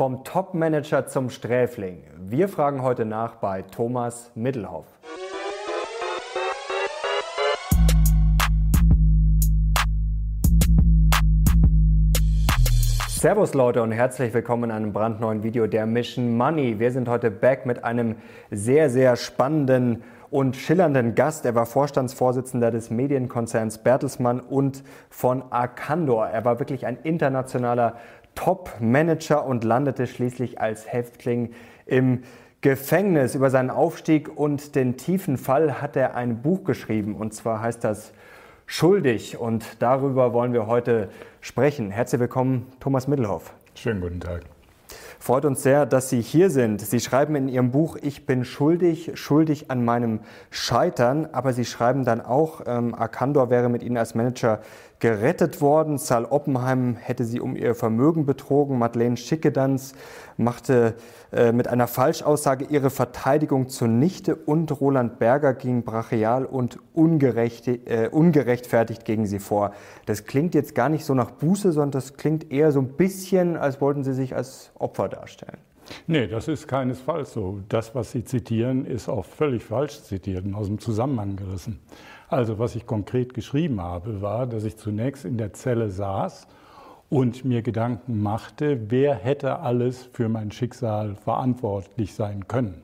Vom Top-Manager zum Sträfling. Wir fragen heute nach bei Thomas Middelhoff. Servus Leute und herzlich willkommen in einem brandneuen Video der Mission Money. Wir sind heute back mit einem sehr, sehr spannenden und schillernden Gast. Er war Vorstandsvorsitzender des Medienkonzerns Bertelsmann und von Arcandor. Er war wirklich ein internationaler Top-Manager und landete schließlich als Häftling im Gefängnis. Über seinen Aufstieg und den tiefen Fall hat er ein Buch geschrieben und zwar heißt das schuldig. Und darüber wollen wir heute sprechen. Herzlich willkommen, Thomas Mittelhoff. Schönen guten Tag. Freut uns sehr, dass Sie hier sind. Sie schreiben in Ihrem Buch, ich bin schuldig, schuldig an meinem Scheitern, aber Sie schreiben dann auch, ähm, Arcandor wäre mit Ihnen als Manager gerettet worden. Saal Oppenheim hätte sie um ihr Vermögen betrogen. Madeleine Schickedanz machte äh, mit einer Falschaussage ihre Verteidigung zunichte und Roland Berger ging brachial und ungerecht, äh, ungerechtfertigt gegen sie vor. Das klingt jetzt gar nicht so nach Buße, sondern das klingt eher so ein bisschen, als wollten sie sich als Opfer darstellen. Nee, das ist keinesfalls so. Das, was Sie zitieren, ist auch völlig falsch zitiert und aus dem Zusammenhang gerissen. Also was ich konkret geschrieben habe, war, dass ich zunächst in der Zelle saß und mir Gedanken machte, wer hätte alles für mein Schicksal verantwortlich sein können.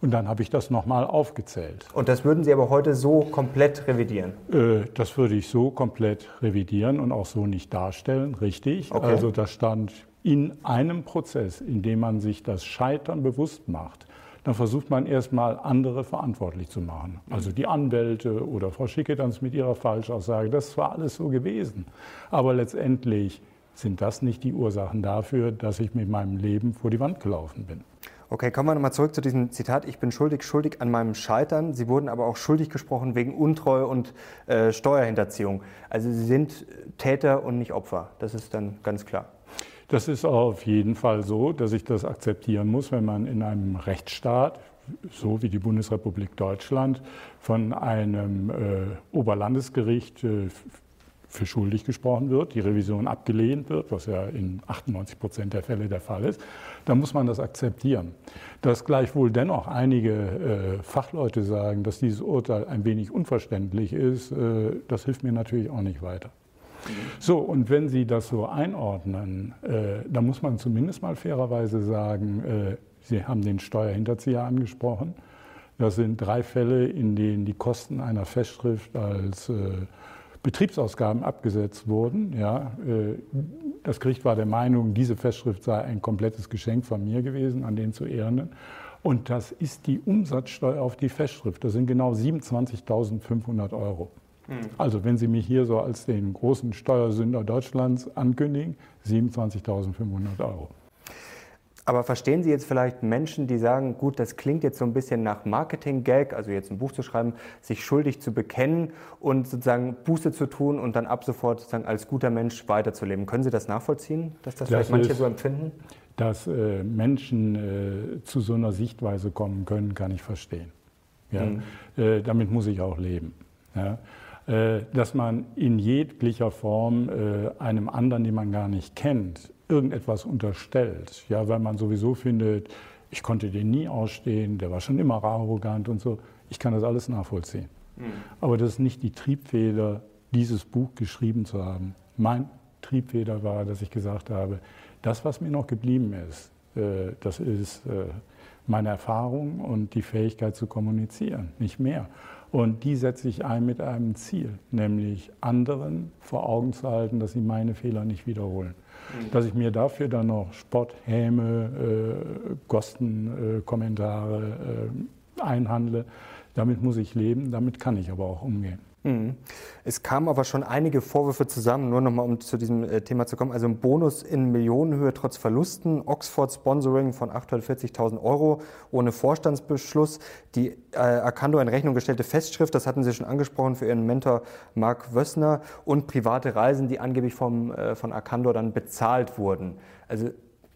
Und dann habe ich das nochmal aufgezählt. Und das würden Sie aber heute so komplett revidieren? Äh, das würde ich so komplett revidieren und auch so nicht darstellen, richtig. Okay. Also da stand in einem Prozess, in dem man sich das Scheitern bewusst macht, dann versucht man erstmal andere verantwortlich zu machen. Also die Anwälte oder Frau Schickedanz mit ihrer Falschaussage, das war alles so gewesen. Aber letztendlich sind das nicht die Ursachen dafür, dass ich mit meinem Leben vor die Wand gelaufen bin. Okay, kommen wir nochmal zurück zu diesem Zitat. Ich bin schuldig, schuldig an meinem Scheitern. Sie wurden aber auch schuldig gesprochen wegen Untreue und äh, Steuerhinterziehung. Also Sie sind Täter und nicht Opfer. Das ist dann ganz klar. Das ist auf jeden Fall so, dass ich das akzeptieren muss, wenn man in einem Rechtsstaat, so wie die Bundesrepublik Deutschland, von einem äh, Oberlandesgericht äh, für schuldig gesprochen wird, die Revision abgelehnt wird, was ja in 98 Prozent der Fälle der Fall ist, dann muss man das akzeptieren. Dass gleichwohl dennoch einige äh, Fachleute sagen, dass dieses Urteil ein wenig unverständlich ist, äh, das hilft mir natürlich auch nicht weiter. So, und wenn Sie das so einordnen, äh, dann muss man zumindest mal fairerweise sagen, äh, Sie haben den Steuerhinterzieher angesprochen. Das sind drei Fälle, in denen die Kosten einer Festschrift als äh, Betriebsausgaben abgesetzt wurden. Ja, äh, das Gericht war der Meinung, diese Festschrift sei ein komplettes Geschenk von mir gewesen, an den zu ehrenden. Und das ist die Umsatzsteuer auf die Festschrift. Das sind genau 27.500 Euro. Hm. Also wenn Sie mich hier so als den großen Steuersünder Deutschlands ankündigen, 27.500 Euro. Aber verstehen Sie jetzt vielleicht Menschen, die sagen, gut, das klingt jetzt so ein bisschen nach Marketing-Gag, also jetzt ein Buch zu schreiben, sich schuldig zu bekennen und sozusagen Buße zu tun und dann ab sofort sozusagen als guter Mensch weiterzuleben. Können Sie das nachvollziehen, dass das, das vielleicht manche ist, so empfinden? Dass äh, Menschen äh, zu so einer Sichtweise kommen können, kann ich verstehen. Ja? Mhm. Äh, damit muss ich auch leben. Ja? Äh, dass man in jeglicher Form äh, einem anderen, den man gar nicht kennt, irgendetwas unterstellt. Ja, weil man sowieso findet, ich konnte den nie ausstehen, der war schon immer arrogant und so. Ich kann das alles nachvollziehen. Mhm. Aber das ist nicht die Triebfeder, dieses Buch geschrieben zu haben. Mein Triebfeder war, dass ich gesagt habe, das, was mir noch geblieben ist, äh, das ist meine Erfahrung und die Fähigkeit zu kommunizieren, nicht mehr. Und die setze ich ein mit einem Ziel, nämlich anderen vor Augen zu halten, dass sie meine Fehler nicht wiederholen. Mhm. Dass ich mir dafür dann noch Spott, Häme, äh, Kostenkommentare äh, einhandle, damit muss ich leben, damit kann ich aber auch umgehen. Mhm. Es kamen aber schon einige Vorwürfe zusammen, nur nochmal um zu diesem äh, Thema zu kommen. Also ein Bonus in Millionenhöhe trotz Verlusten, Oxford Sponsoring von 840.000 Euro ohne Vorstandsbeschluss, die äh, Arcando in Rechnung gestellte Festschrift, das hatten Sie schon angesprochen für Ihren Mentor Mark Wössner und private Reisen, die angeblich vom, äh, von Arcando dann bezahlt wurden. Also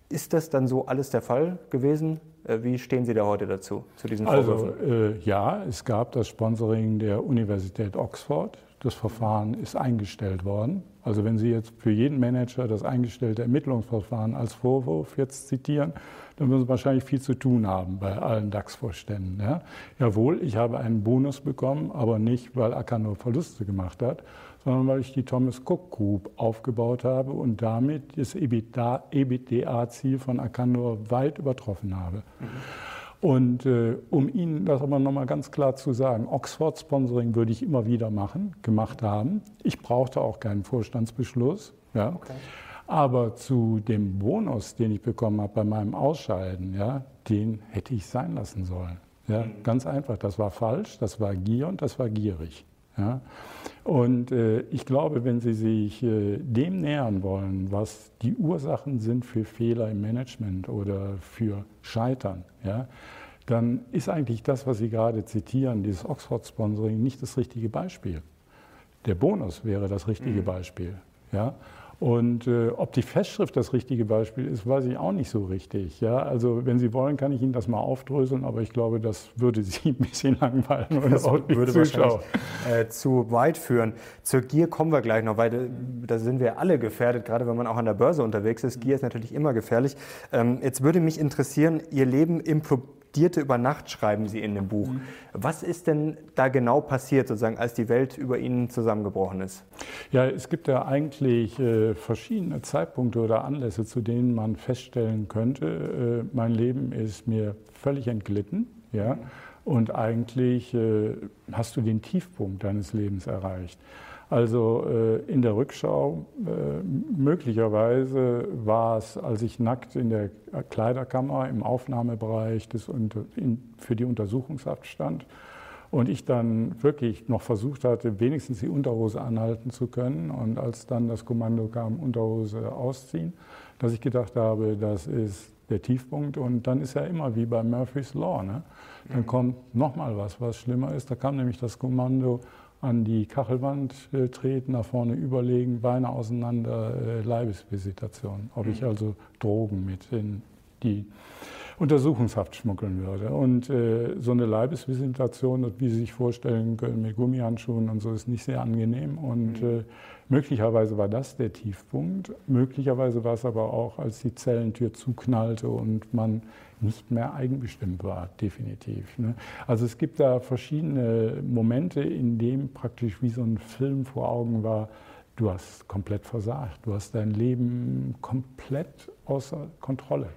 ist das dann so alles der Fall gewesen? Äh, wie stehen Sie da heute dazu, zu diesen also, Vorwürfen? Also äh, ja, es gab das Sponsoring der Universität Oxford. Das Verfahren ist eingestellt worden. Also wenn Sie jetzt für jeden Manager das eingestellte Ermittlungsverfahren als Vorwurf jetzt zitieren, dann würden Sie wahrscheinlich viel zu tun haben bei allen DAX-Vorständen. Ja? Jawohl, ich habe einen Bonus bekommen, aber nicht, weil Acker nur Verluste gemacht hat, sondern weil ich die Thomas Cook Group aufgebaut habe und damit das EBITDA-Ziel von Akanor weit übertroffen habe. Mhm. Und äh, um Ihnen das aber nochmal ganz klar zu sagen, Oxford-Sponsoring würde ich immer wieder machen, gemacht haben. Ich brauchte auch keinen Vorstandsbeschluss. Ja. Okay. Aber zu dem Bonus, den ich bekommen habe bei meinem Ausscheiden, ja, den hätte ich sein lassen sollen. Ja, mhm. Ganz einfach, das war falsch, das war Gier und das war gierig. Ja? Und äh, ich glaube, wenn Sie sich äh, dem nähern wollen, was die Ursachen sind für Fehler im Management oder für Scheitern, ja, dann ist eigentlich das, was Sie gerade zitieren, dieses Oxford-Sponsoring, nicht das richtige Beispiel. Der Bonus wäre das richtige mhm. Beispiel. Ja? Und äh, ob die Festschrift das richtige Beispiel ist, weiß ich auch nicht so richtig. Ja? Also wenn Sie wollen, kann ich Ihnen das mal aufdröseln, aber ich glaube, das würde Sie ein bisschen langweilen und das auch würde Zuschauer. Äh, zu weit führen. Zur Gier kommen wir gleich noch, weil äh, da sind wir alle gefährdet, gerade wenn man auch an der Börse unterwegs ist. Gier ist natürlich immer gefährlich. Ähm, jetzt würde mich interessieren, Ihr Leben improbiert studierte über Nacht, schreiben Sie in dem Buch. Mhm. Was ist denn da genau passiert, sozusagen, als die Welt über Ihnen zusammengebrochen ist? Ja, es gibt ja eigentlich äh, verschiedene Zeitpunkte oder Anlässe, zu denen man feststellen könnte, äh, mein Leben ist mir völlig entglitten. Ja? Und eigentlich äh, hast du den Tiefpunkt deines Lebens erreicht. Also äh, in der Rückschau, äh, möglicherweise war es, als ich nackt in der Kleiderkammer im Aufnahmebereich des, für die Untersuchungshaft stand und ich dann wirklich noch versucht hatte, wenigstens die Unterhose anhalten zu können und als dann das Kommando kam, Unterhose ausziehen, dass ich gedacht habe, das ist der Tiefpunkt und dann ist ja immer wie bei Murphy's Law, ne? dann mhm. kommt nochmal was, was schlimmer ist. Da kam nämlich das Kommando, an die Kachelwand äh, treten, nach vorne überlegen, Beine auseinander, äh, Leibesvisitation. Ob ich mhm. also Drogen mit in die Untersuchungshaft schmuggeln würde. Und äh, so eine Leibesvisitation, wie Sie sich vorstellen können, mit Gummihandschuhen und so, ist nicht sehr angenehm. Und mhm. äh, möglicherweise war das der Tiefpunkt. Möglicherweise war es aber auch, als die Zellentür zuknallte und man nicht mehr eigenbestimmt war, definitiv. Ne? Also es gibt da verschiedene Momente, in denen praktisch wie so ein Film vor Augen war, du hast komplett versagt, du hast dein Leben komplett außer Kontrolle.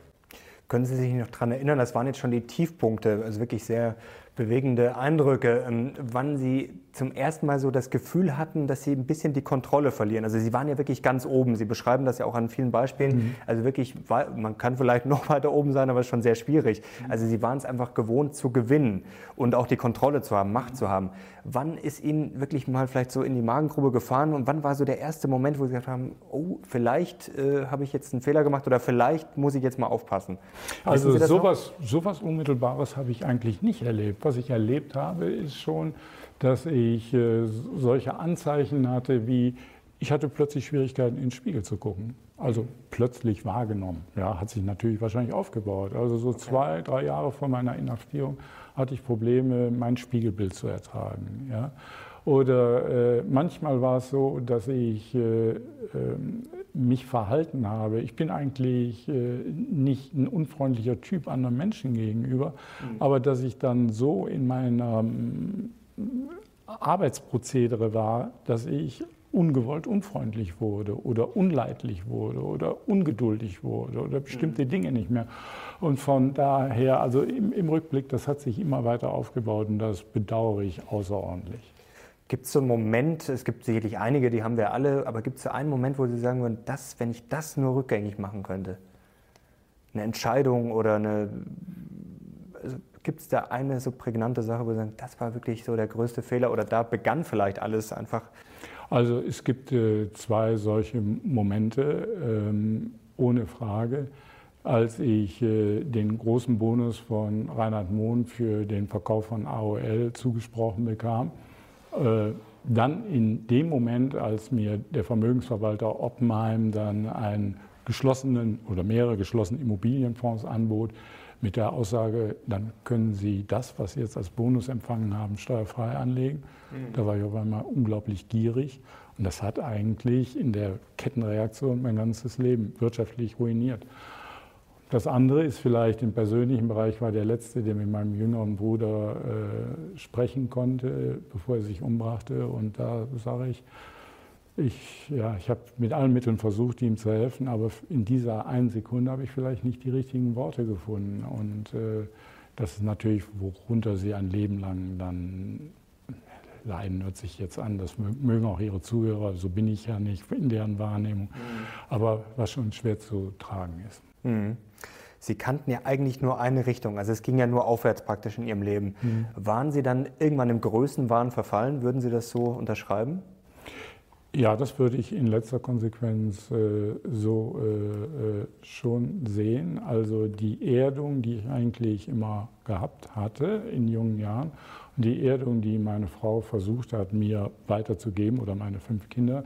Können Sie sich noch daran erinnern, das waren jetzt schon die Tiefpunkte, also wirklich sehr bewegende Eindrücke, ähm, wann Sie zum ersten Mal so das Gefühl hatten, dass Sie ein bisschen die Kontrolle verlieren. Also Sie waren ja wirklich ganz oben. Sie beschreiben das ja auch an vielen Beispielen. Mhm. Also wirklich, man kann vielleicht noch weiter oben sein, aber es ist schon sehr schwierig. Mhm. Also Sie waren es einfach gewohnt zu gewinnen und auch die Kontrolle zu haben, Macht mhm. zu haben. Wann ist Ihnen wirklich mal vielleicht so in die Magengrube gefahren und wann war so der erste Moment, wo Sie gesagt haben, oh, vielleicht äh, habe ich jetzt einen Fehler gemacht oder vielleicht muss ich jetzt mal aufpassen? Also sowas, sowas Unmittelbares habe ich eigentlich nicht erlebt was ich erlebt habe, ist schon, dass ich äh, solche Anzeichen hatte wie, ich hatte plötzlich Schwierigkeiten, in den Spiegel zu gucken. Also plötzlich wahrgenommen. Ja, hat sich natürlich wahrscheinlich aufgebaut. Also so okay. zwei, drei Jahre vor meiner Inhaftierung hatte ich Probleme, mein Spiegelbild zu ertragen. Ja. Oder äh, manchmal war es so, dass ich äh, äh, mich verhalten habe. Ich bin eigentlich äh, nicht ein unfreundlicher Typ anderen Menschen gegenüber, mhm. aber dass ich dann so in meinem Arbeitsprozedere war, dass ich ungewollt unfreundlich wurde oder unleidlich wurde oder ungeduldig wurde oder bestimmte mhm. Dinge nicht mehr. Und von daher, also im, im Rückblick, das hat sich immer weiter aufgebaut und das bedauere ich außerordentlich. Gibt es so einen Moment, es gibt sicherlich einige, die haben wir alle, aber gibt es so einen Moment, wo Sie sagen würden, das, wenn ich das nur rückgängig machen könnte? Eine Entscheidung oder eine. Also gibt es da eine so prägnante Sache, wo Sie sagen, das war wirklich so der größte Fehler oder da begann vielleicht alles einfach? Also es gibt äh, zwei solche Momente, ähm, ohne Frage. Als ich äh, den großen Bonus von Reinhard Mohn für den Verkauf von AOL zugesprochen bekam, äh, dann in dem Moment, als mir der Vermögensverwalter Oppenheim dann ein geschlossenen oder mehrere geschlossene Immobilienfonds anbot, mit der Aussage, dann können Sie das, was Sie jetzt als Bonus empfangen haben, steuerfrei anlegen. Mhm. Da war ich auf einmal unglaublich gierig. Und das hat eigentlich in der Kettenreaktion mein ganzes Leben wirtschaftlich ruiniert. Das andere ist vielleicht im persönlichen Bereich, war der letzte, der mit meinem jüngeren Bruder äh, sprechen konnte, bevor er sich umbrachte. Und da sage ich, ich, ja, ich habe mit allen Mitteln versucht, ihm zu helfen, aber in dieser einen Sekunde habe ich vielleicht nicht die richtigen Worte gefunden. Und äh, das ist natürlich, worunter sie ein Leben lang dann leiden, hört sich jetzt an. Das mögen auch ihre Zuhörer, so bin ich ja nicht in deren Wahrnehmung. Mhm. Aber was schon schwer zu tragen ist. Mhm. Sie kannten ja eigentlich nur eine Richtung, also es ging ja nur aufwärts praktisch in Ihrem Leben. Mhm. Waren Sie dann irgendwann im Größenwahn verfallen? Würden Sie das so unterschreiben? Ja, das würde ich in letzter Konsequenz äh, so äh, äh, schon sehen. Also die Erdung, die ich eigentlich immer gehabt hatte in jungen Jahren und die Erdung, die meine Frau versucht hat, mir weiterzugeben oder meine fünf Kinder,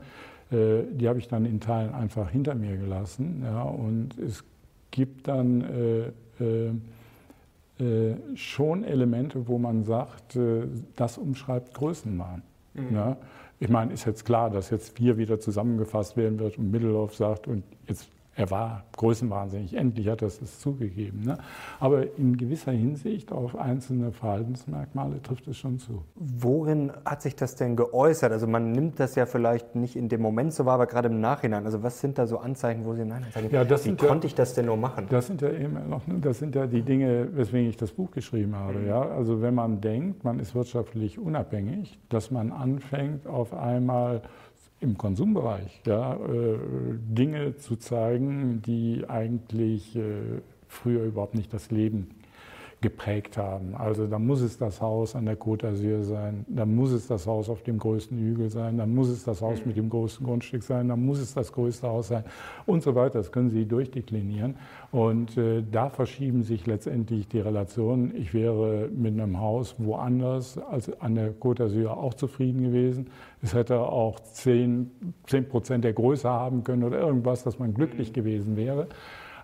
äh, die habe ich dann in Teilen einfach hinter mir gelassen. Ja, und es gibt dann äh, äh, schon Elemente, wo man sagt, das umschreibt Größenwahn. Mhm. Ja? Ich meine, ist jetzt klar, dass jetzt hier wieder zusammengefasst werden wird und Mittelhoff sagt, und jetzt er war größenwahnsinnig, endlich hat er es zugegeben. Ne? Aber in gewisser Hinsicht auf einzelne Verhaltensmerkmale trifft es schon zu. Worin hat sich das denn geäußert? Also man nimmt das ja vielleicht nicht in dem Moment so wahr, aber gerade im Nachhinein. Also was sind da so Anzeichen, wo Sie nein sagen, ja, wie konnte ja, ich das denn nur machen? Das sind ja eben noch, ne, das sind ja die Dinge, weswegen ich das Buch geschrieben habe. Mhm. Ja? Also wenn man denkt, man ist wirtschaftlich unabhängig, dass man anfängt auf einmal im Konsumbereich ja, äh, Dinge zu zeigen, die eigentlich äh, früher überhaupt nicht das Leben geprägt haben. Also da muss es das Haus an der Côte d'Azur sein, da muss es das Haus auf dem größten Hügel sein, da muss es das Haus mit dem größten Grundstück sein, da muss es das größte Haus sein und so weiter. Das können Sie durchdeklinieren. Und äh, da verschieben sich letztendlich die Relationen. Ich wäre mit einem Haus woanders als an der Côte d'Azur auch zufrieden gewesen. Es hätte auch 10, 10 Prozent der Größe haben können oder irgendwas, dass man glücklich gewesen wäre.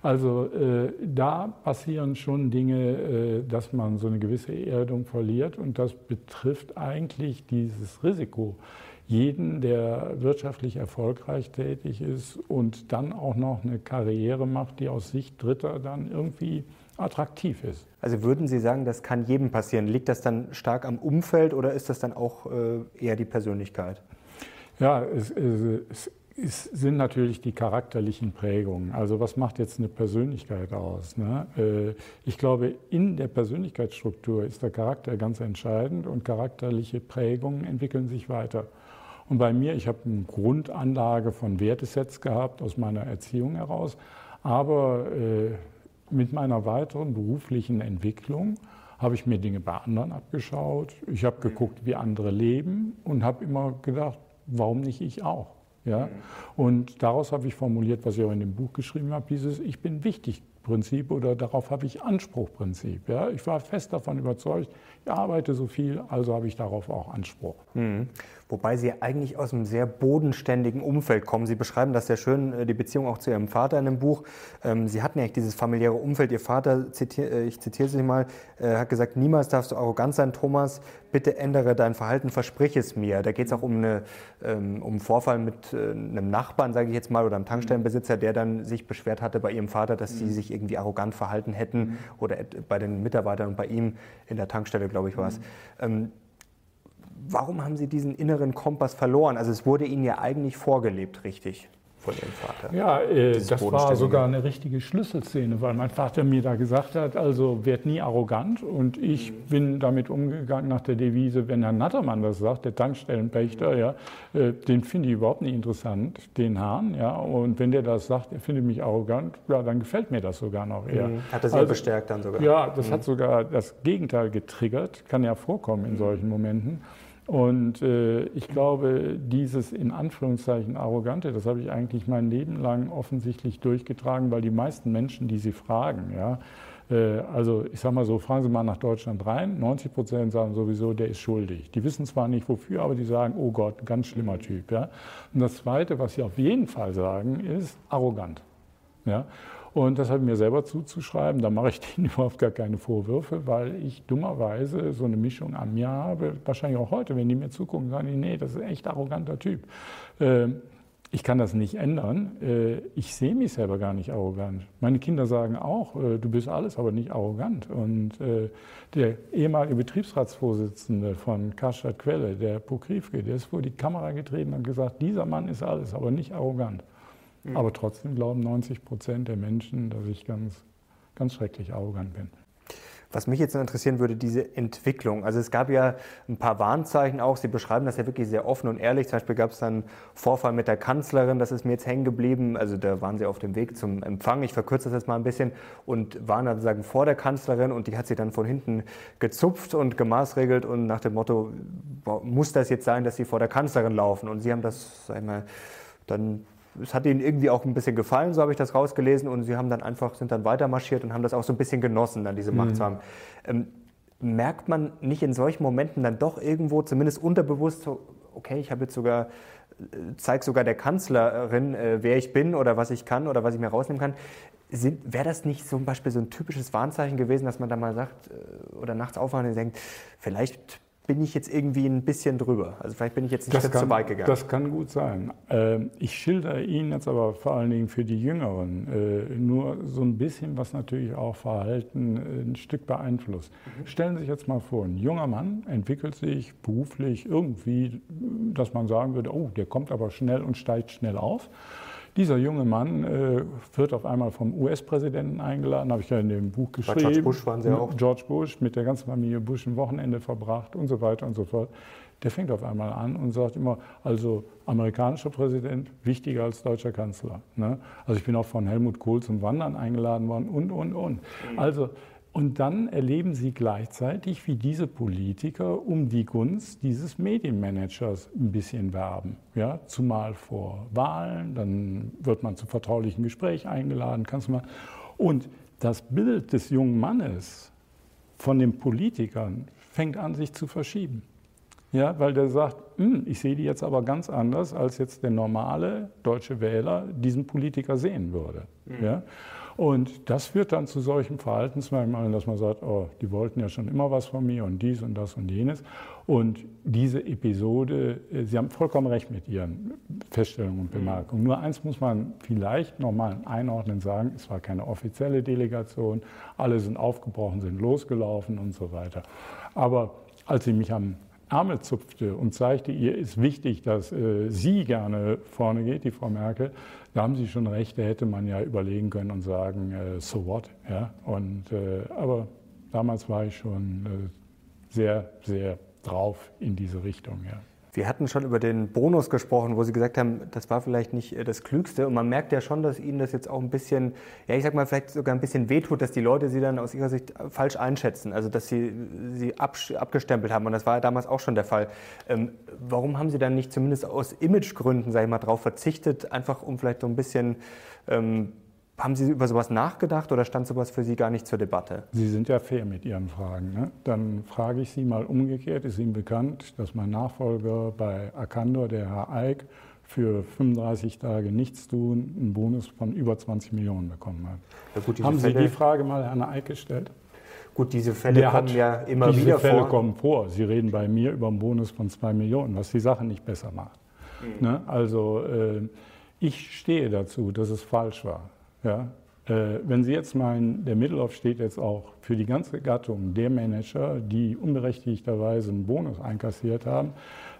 Also äh, da passieren schon Dinge, äh, dass man so eine gewisse Erdung verliert und das betrifft eigentlich dieses Risiko. Jeden, der wirtschaftlich erfolgreich tätig ist und dann auch noch eine Karriere macht, die aus Sicht Dritter dann irgendwie attraktiv ist. Also würden Sie sagen, das kann jedem passieren? Liegt das dann stark am Umfeld oder ist das dann auch äh, eher die Persönlichkeit? Ja, es, es, ist, sind natürlich die charakterlichen Prägungen. Also was macht jetzt eine Persönlichkeit aus? Ne? Äh, ich glaube, in der Persönlichkeitsstruktur ist der Charakter ganz entscheidend und charakterliche Prägungen entwickeln sich weiter. Und bei mir, ich habe eine Grundanlage von Wertesets gehabt aus meiner Erziehung heraus, aber äh, mit meiner weiteren beruflichen Entwicklung habe ich mir Dinge bei anderen abgeschaut. Ich habe geguckt, wie andere leben und habe immer gedacht, warum nicht ich auch? Ja? Und daraus habe ich formuliert, was ich auch in dem Buch geschrieben habe, dieses Ich bin wichtig Prinzip oder darauf habe ich Anspruchprinzip. Ja? Ich war fest davon überzeugt, ich arbeite so viel, also habe ich darauf auch Anspruch. Mhm. Wobei Sie eigentlich aus einem sehr bodenständigen Umfeld kommen. Sie beschreiben das sehr schön, äh, die Beziehung auch zu Ihrem Vater in dem Buch. Ähm, Sie hatten ja dieses familiäre Umfeld. Ihr Vater, äh, ich zitiere Sie mal, äh, hat gesagt, niemals darfst du arrogant sein, Thomas, bitte ändere dein Verhalten, versprich es mir. Da geht es auch um, eine, ähm, um einen Vorfall mit einem Nachbarn, sage ich jetzt mal, oder einem Tankstellenbesitzer, der dann sich beschwert hatte bei Ihrem Vater, dass Sie mhm. sich irgendwie arrogant verhalten hätten mhm. oder bei den Mitarbeitern und bei ihm in der Tankstelle, glaube ich, war es. Mhm. Warum haben Sie diesen inneren Kompass verloren? Also es wurde Ihnen ja eigentlich vorgelebt, richtig? von Ihrem Vater. Ja, äh, das war sogar eine richtige Schlüsselszene, weil mein Vater mir da gesagt hat, also werd nie arrogant und ich mhm. bin damit umgegangen nach der Devise, wenn Herr Nattermann das sagt, der Tankstellenpächter, mhm. ja, äh, den finde ich überhaupt nicht interessant, den Hahn, ja, und wenn der das sagt, er findet mich arrogant, ja, dann gefällt mir das sogar noch eher. Mhm. Hat sehr also, bestärkt dann sogar. Ja, das mhm. hat sogar das Gegenteil getriggert, kann ja vorkommen in mhm. solchen Momenten. Und äh, ich glaube, dieses in Anführungszeichen arrogante, das habe ich eigentlich mein Leben lang offensichtlich durchgetragen, weil die meisten Menschen, die Sie fragen, ja, äh, also ich sage mal so, fragen Sie mal nach Deutschland rein, 90 Prozent sagen sowieso, der ist schuldig. Die wissen zwar nicht wofür, aber die sagen, oh Gott, ganz schlimmer Typ. Ja. Und das Zweite, was Sie auf jeden Fall sagen, ist arrogant. Ja? Und das habe ich mir selber zuzuschreiben. Da mache ich denen überhaupt gar keine Vorwürfe, weil ich dummerweise so eine Mischung an mir habe. Wahrscheinlich auch heute, wenn die mir zugucken, sagen die, nee, das ist ein echt arroganter Typ. Ähm, ich kann das nicht ändern. Äh, ich sehe mich selber gar nicht arrogant. Meine Kinder sagen auch, äh, du bist alles, aber nicht arrogant. Und äh, der ehemalige Betriebsratsvorsitzende von Karstadt Quelle, der Pokrivke, der ist vor die Kamera getreten und gesagt, dieser Mann ist alles, aber nicht arrogant. Mhm. Aber trotzdem glauben 90 Prozent der Menschen, dass ich ganz, ganz schrecklich arrogant bin. Was mich jetzt interessieren würde, diese Entwicklung. Also es gab ja ein paar Warnzeichen auch. Sie beschreiben das ja wirklich sehr offen und ehrlich. Zum Beispiel gab es dann einen Vorfall mit der Kanzlerin, das ist mir jetzt hängen geblieben. Also da waren sie auf dem Weg zum Empfang. Ich verkürze das jetzt mal ein bisschen und waren dann sozusagen vor der Kanzlerin und die hat sie dann von hinten gezupft und gemaßregelt und nach dem Motto, muss das jetzt sein, dass sie vor der Kanzlerin laufen? Und sie haben das, sag ich mal, dann es hat ihnen irgendwie auch ein bisschen gefallen, so habe ich das rausgelesen, und sie haben dann einfach, sind dann weiter marschiert und haben das auch so ein bisschen genossen, dann diese Macht mhm. zu haben. Ähm, merkt man nicht in solchen Momenten dann doch irgendwo, zumindest unterbewusst, so, okay, ich habe jetzt sogar, äh, zeige sogar der Kanzlerin, äh, wer ich bin oder was ich kann oder was ich mir rausnehmen kann. Wäre das nicht zum Beispiel so ein typisches Warnzeichen gewesen, dass man da mal sagt äh, oder nachts aufwacht und denkt, vielleicht bin ich jetzt irgendwie ein bisschen drüber. Also vielleicht bin ich jetzt nicht zu weit gegangen. Das kann gut sein. Ähm, ich schilder Ihnen jetzt aber vor allen Dingen für die Jüngeren äh, nur so ein bisschen, was natürlich auch Verhalten äh, ein Stück beeinflusst. Mhm. Stellen Sie sich jetzt mal vor, ein junger Mann entwickelt sich beruflich irgendwie, dass man sagen würde, oh, der kommt aber schnell und steigt schnell auf. Dieser junge Mann äh, wird auf einmal vom US-Präsidenten eingeladen, habe ich ja in dem Buch geschrieben. Bei George Bush waren Sie auch. George Bush mit der ganzen Familie Bush ein Wochenende verbracht und so weiter und so fort. Der fängt auf einmal an und sagt immer, also amerikanischer Präsident wichtiger als deutscher Kanzler. Ne? Also ich bin auch von Helmut Kohl zum Wandern eingeladen worden und, und, und. Mhm. Also und dann erleben Sie gleichzeitig, wie diese Politiker um die Gunst dieses Medienmanagers ein bisschen werben. Ja, zumal vor Wahlen, dann wird man zu vertraulichen Gespräch eingeladen, kannst du mal. Und das Bild des jungen Mannes von den Politikern fängt an, sich zu verschieben. Ja, weil der sagt, hm, ich sehe die jetzt aber ganz anders, als jetzt der normale deutsche Wähler diesen Politiker sehen würde. Mhm. Ja? Und das führt dann zu solchen Verhaltensmerkmalen, dass man sagt, oh, die wollten ja schon immer was von mir und dies und das und jenes. Und diese Episode, äh, Sie haben vollkommen recht mit Ihren Feststellungen und Bemerkungen. Nur eins muss man vielleicht nochmal einordnen sagen, es war keine offizielle Delegation, alle sind aufgebrochen, sind losgelaufen und so weiter. Aber als Sie mich am Ärmel zupfte und zeigte, ihr ist wichtig, dass äh, sie gerne vorne geht, die Frau Merkel, da haben Sie schon recht, da hätte man ja überlegen können und sagen, äh, so what. Ja? Und, äh, aber damals war ich schon äh, sehr, sehr drauf in diese Richtung. Ja. Wir hatten schon über den Bonus gesprochen, wo Sie gesagt haben, das war vielleicht nicht äh, das Klügste. Und man merkt ja schon, dass Ihnen das jetzt auch ein bisschen, ja, ich sag mal, vielleicht sogar ein bisschen wehtut, dass die Leute Sie dann aus Ihrer Sicht falsch einschätzen. Also, dass Sie Sie abgestempelt haben. Und das war ja damals auch schon der Fall. Ähm, warum haben Sie dann nicht zumindest aus Imagegründen, sage ich mal, darauf verzichtet, einfach um vielleicht so ein bisschen ähm, haben Sie über sowas nachgedacht oder stand sowas für Sie gar nicht zur Debatte? Sie sind ja fair mit Ihren Fragen. Ne? Dann frage ich Sie mal umgekehrt. Ist Ihnen bekannt, dass mein Nachfolger bei Arcandor, der Herr Eick, für 35 Tage Nichtstun einen Bonus von über 20 Millionen bekommen hat? Ja gut, Haben Sie die Frage mal Herrn Eick gestellt? Gut, diese Fälle der kommen ja immer diese wieder Fälle vor. kommen vor. Sie reden bei mir über einen Bonus von 2 Millionen, was die Sache nicht besser macht. Mhm. Ne? Also äh, ich stehe dazu, dass es falsch war. Ja? Äh, wenn Sie jetzt meinen, der Mittellauf steht jetzt auch für die ganze Gattung der Manager, die unberechtigterweise einen Bonus einkassiert haben,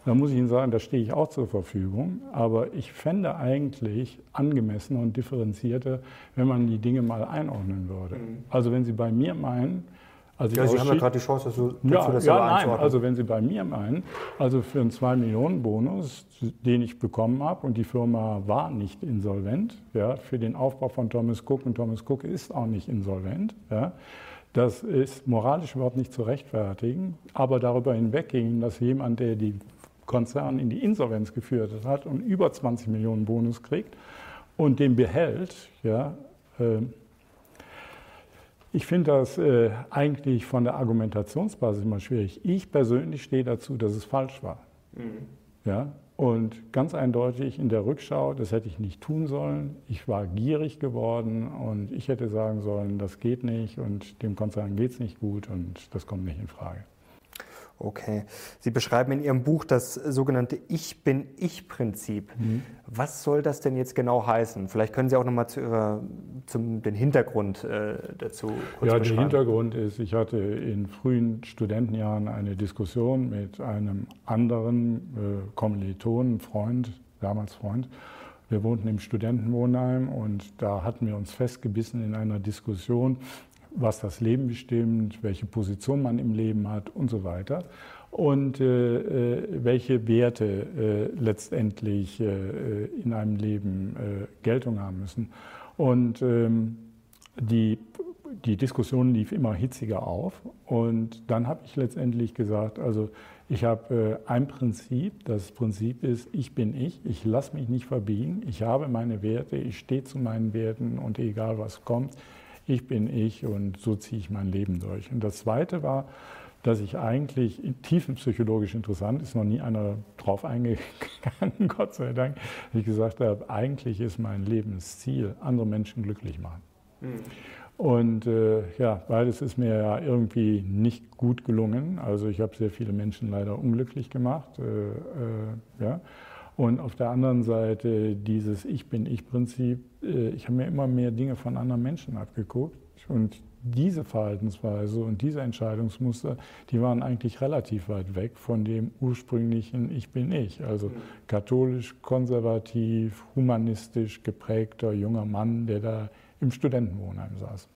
dann muss ich Ihnen sagen, da stehe ich auch zur Verfügung. Aber ich fände eigentlich angemessener und differenzierter, wenn man die Dinge mal einordnen würde. Mhm. Also wenn Sie bei mir meinen, also ja, Sie haben ja gerade die Chance, dazu, ja, das ja, nein, also wenn Sie bei mir meinen, also für einen 2-Millionen-Bonus, den ich bekommen habe, und die Firma war nicht insolvent, ja, für den Aufbau von Thomas Cook, und Thomas Cook ist auch nicht insolvent, ja, das ist moralisch überhaupt nicht zu rechtfertigen, aber darüber hinwegging, dass jemand, der die Konzern in die Insolvenz geführt hat und über 20 Millionen Bonus kriegt und den behält, ja, äh, ich finde das äh, eigentlich von der Argumentationsbasis immer schwierig. Ich persönlich stehe dazu, dass es falsch war. Mhm. Ja? Und ganz eindeutig in der Rückschau, das hätte ich nicht tun sollen. Ich war gierig geworden und ich hätte sagen sollen, das geht nicht und dem Konzern geht es nicht gut und das kommt nicht in Frage. Okay. Sie beschreiben in Ihrem Buch das sogenannte Ich bin Ich-Prinzip. Mhm. Was soll das denn jetzt genau heißen? Vielleicht können Sie auch nochmal zu Ihrer, zum den Hintergrund äh, dazu kurz Ja, der Hintergrund ist, ich hatte in frühen Studentenjahren eine Diskussion mit einem anderen äh, Kommilitonen, Freund, damals Freund. Wir wohnten im Studentenwohnheim und da hatten wir uns festgebissen in einer Diskussion, was das Leben bestimmt, welche Position man im Leben hat und so weiter. Und äh, äh welche Werte äh, letztendlich äh, in einem Leben äh, Geltung haben müssen. Und ähm, die, die Diskussion lief immer hitziger auf. Und dann habe ich letztendlich gesagt, also ich habe äh, ein Prinzip, das Prinzip ist, ich bin ich, ich lasse mich nicht verbiegen, ich habe meine Werte, ich stehe zu meinen Werten und egal was kommt, ich bin ich und so ziehe ich mein Leben durch. Und das Zweite war, dass ich eigentlich tiefenpsychologisch interessant ist, noch nie einer drauf eingegangen, Gott sei Dank, ich gesagt habe, eigentlich ist mein Lebensziel, andere Menschen glücklich machen. Mhm. Und äh, ja, beides ist mir ja irgendwie nicht gut gelungen. Also ich habe sehr viele Menschen leider unglücklich gemacht. Äh, äh, ja. Und auf der anderen Seite dieses Ich bin Ich-Prinzip. Äh, ich habe mir immer mehr Dinge von anderen Menschen abgeguckt. Und diese Verhaltensweise und diese Entscheidungsmuster, die waren eigentlich relativ weit weg von dem ursprünglichen Ich bin ich. Also mhm. katholisch, konservativ, humanistisch geprägter junger Mann, der da im Studentenwohnheim saß.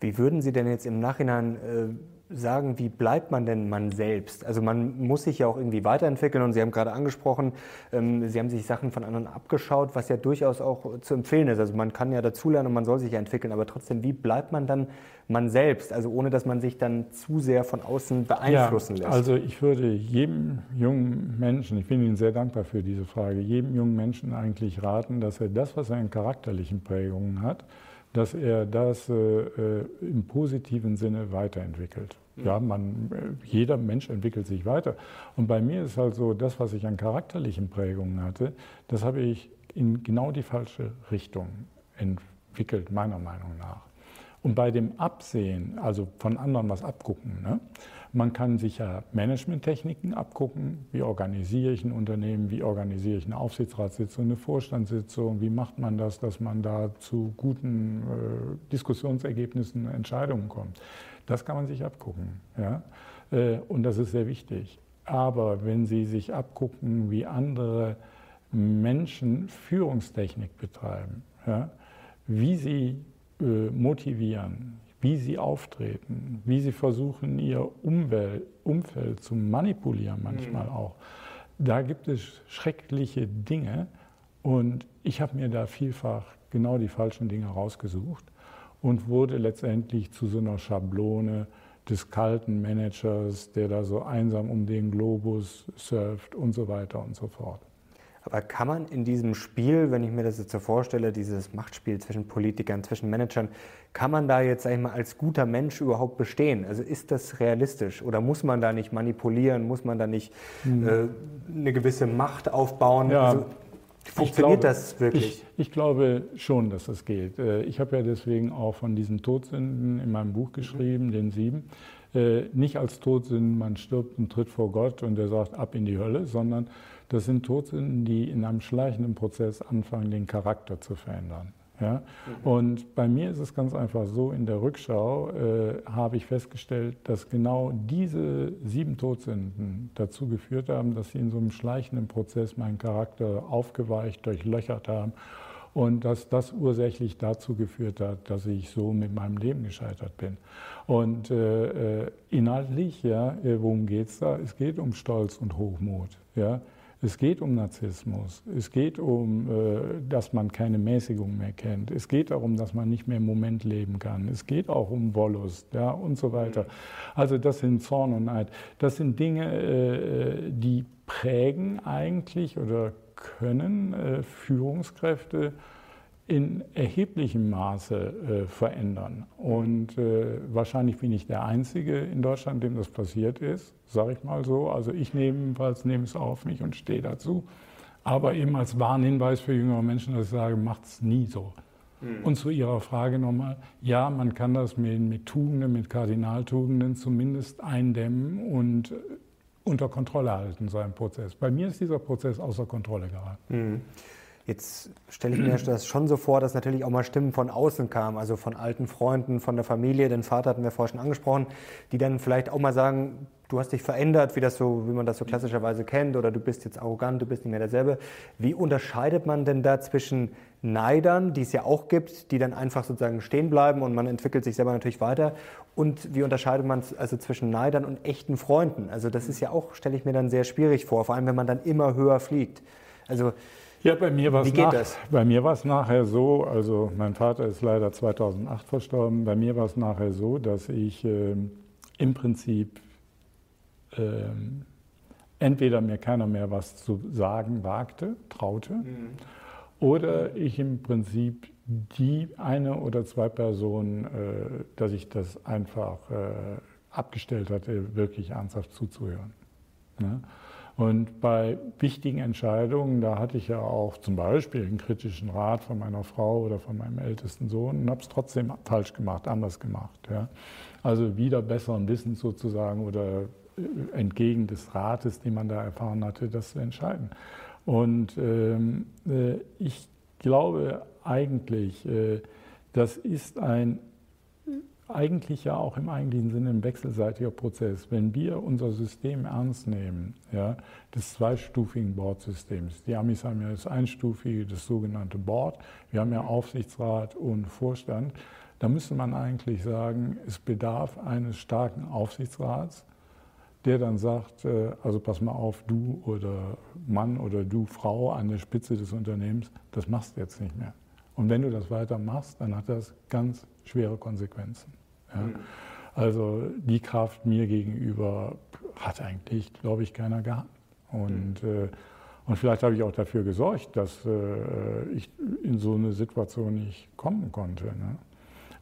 Wie würden Sie denn jetzt im Nachhinein äh sagen, wie bleibt man denn man selbst? Also man muss sich ja auch irgendwie weiterentwickeln und Sie haben gerade angesprochen, ähm, Sie haben sich Sachen von anderen abgeschaut, was ja durchaus auch zu empfehlen ist. Also man kann ja dazulernen und man soll sich ja entwickeln, aber trotzdem, wie bleibt man dann man selbst? Also ohne, dass man sich dann zu sehr von außen beeinflussen ja, lässt. Also ich würde jedem jungen Menschen, ich bin Ihnen sehr dankbar für diese Frage, jedem jungen Menschen eigentlich raten, dass er das, was er in charakterlichen Prägungen hat, dass er das äh, äh, im positiven Sinne weiterentwickelt. Mhm. Ja, man, äh, jeder Mensch entwickelt sich weiter. Und bei mir ist halt so, das, was ich an charakterlichen Prägungen hatte, das habe ich in genau die falsche Richtung entwickelt, meiner Meinung nach. Und bei dem Absehen, also von anderen was abgucken, ne? Man kann sich ja Managementtechniken abgucken, wie organisiere ich ein Unternehmen, wie organisiere ich eine Aufsichtsratssitzung, eine Vorstandssitzung, wie macht man das, dass man da zu guten äh, Diskussionsergebnissen, Entscheidungen kommt. Das kann man sich abgucken. Ja? Äh, und das ist sehr wichtig. Aber wenn Sie sich abgucken, wie andere Menschen Führungstechnik betreiben, ja? wie sie äh, motivieren, wie sie auftreten, wie sie versuchen, ihr Umwelt, Umfeld zu manipulieren manchmal mhm. auch. Da gibt es schreckliche Dinge und ich habe mir da vielfach genau die falschen Dinge rausgesucht und wurde letztendlich zu so einer Schablone des kalten Managers, der da so einsam um den Globus surft und so weiter und so fort. Aber kann man in diesem Spiel, wenn ich mir das jetzt so vorstelle, dieses Machtspiel zwischen Politikern, zwischen Managern, kann man da jetzt, sag ich mal, als guter Mensch überhaupt bestehen? Also ist das realistisch? Oder muss man da nicht manipulieren? Muss man da nicht hm. äh, eine gewisse Macht aufbauen? Ja. Also, funktioniert glaube, das wirklich? Ich, ich, glaube schon, dass das geht. Äh, ich habe ja deswegen auch von diesen Todsünden in meinem Buch geschrieben, mhm. den sieben. Äh, nicht als Todsünden, man stirbt und tritt vor Gott und er sagt ab in die Hölle, sondern das sind Todsünden, die in einem schleichenden Prozess anfangen, den Charakter zu verändern. Ja? Mhm. Und bei mir ist es ganz einfach so, in der Rückschau äh, habe ich festgestellt, dass genau diese sieben Todsünden dazu geführt haben, dass sie in so einem schleichenden Prozess meinen Charakter aufgeweicht, durchlöchert haben und dass das ursächlich dazu geführt hat, dass ich so mit meinem Leben gescheitert bin. Und äh, äh inhaltlich, ja, äh, worum geht es da? Es geht um Stolz und Hochmut. Ja? Es geht um Narzissmus. Es geht um, äh, dass man keine Mäßigung mehr kennt. Es geht darum, dass man nicht mehr im Moment leben kann. Es geht auch um Wollust ja, und so weiter. Also das sind Zorn und Neid. Das sind Dinge, äh, die prägen eigentlich oder können äh, Führungskräfte in erheblichem Maße äh, verändern. Und äh, wahrscheinlich bin ich der Einzige in Deutschland, dem das passiert ist, sage ich mal so. Also ich jedenfalls nehme es auf mich und stehe dazu. Aber eben als Warnhinweis für jüngere Menschen, dass ich sage, macht es nie so. Mhm. Und zu Ihrer Frage nochmal, ja, man kann das mit, mit Tugenden, mit Kardinaltugenden zumindest eindämmen und unter Kontrolle halten, so ein Prozess. Bei mir ist dieser Prozess außer Kontrolle geraten. Mhm. Jetzt stelle ich mir das schon so vor, dass natürlich auch mal Stimmen von außen kamen, also von alten Freunden, von der Familie, den Vater hatten wir vorhin schon angesprochen, die dann vielleicht auch mal sagen, du hast dich verändert, wie, das so, wie man das so klassischerweise kennt, oder du bist jetzt arrogant, du bist nicht mehr derselbe. Wie unterscheidet man denn da zwischen Neidern, die es ja auch gibt, die dann einfach sozusagen stehen bleiben und man entwickelt sich selber natürlich weiter, und wie unterscheidet man also zwischen Neidern und echten Freunden? Also das ist ja auch, stelle ich mir dann sehr schwierig vor, vor allem wenn man dann immer höher fliegt. Also ja, bei mir war es nach, nachher so, also mein Vater ist leider 2008 verstorben, bei mir war es nachher so, dass ich äh, im Prinzip äh, entweder mir keiner mehr was zu sagen wagte, traute, mhm. oder ich im Prinzip die eine oder zwei Personen, äh, dass ich das einfach äh, abgestellt hatte, wirklich ernsthaft zuzuhören. Ne? Und bei wichtigen Entscheidungen, da hatte ich ja auch zum Beispiel einen kritischen Rat von meiner Frau oder von meinem ältesten Sohn und habe es trotzdem falsch gemacht, anders gemacht. Ja. Also wieder besseren Wissen sozusagen oder äh, entgegen des Rates, den man da erfahren hatte, das zu entscheiden. Und ähm, äh, ich glaube eigentlich, äh, das ist ein eigentlich ja auch im eigentlichen Sinne ein wechselseitiger Prozess. Wenn wir unser System ernst nehmen, ja, des zweistufigen Boardsystems, die Amis haben ja das einstufige, das sogenannte Board, wir haben ja Aufsichtsrat und Vorstand, da müsste man eigentlich sagen, es bedarf eines starken Aufsichtsrats, der dann sagt, äh, also pass mal auf, du oder Mann oder du Frau an der Spitze des Unternehmens, das machst du jetzt nicht mehr. Und wenn du das weiter machst, dann hat das ganz schwere Konsequenzen. Ja. Mhm. Also die Kraft mir gegenüber hat eigentlich, glaube ich, keiner gehabt. Und, mhm. äh, und vielleicht habe ich auch dafür gesorgt, dass äh, ich in so eine Situation nicht kommen konnte. Ne?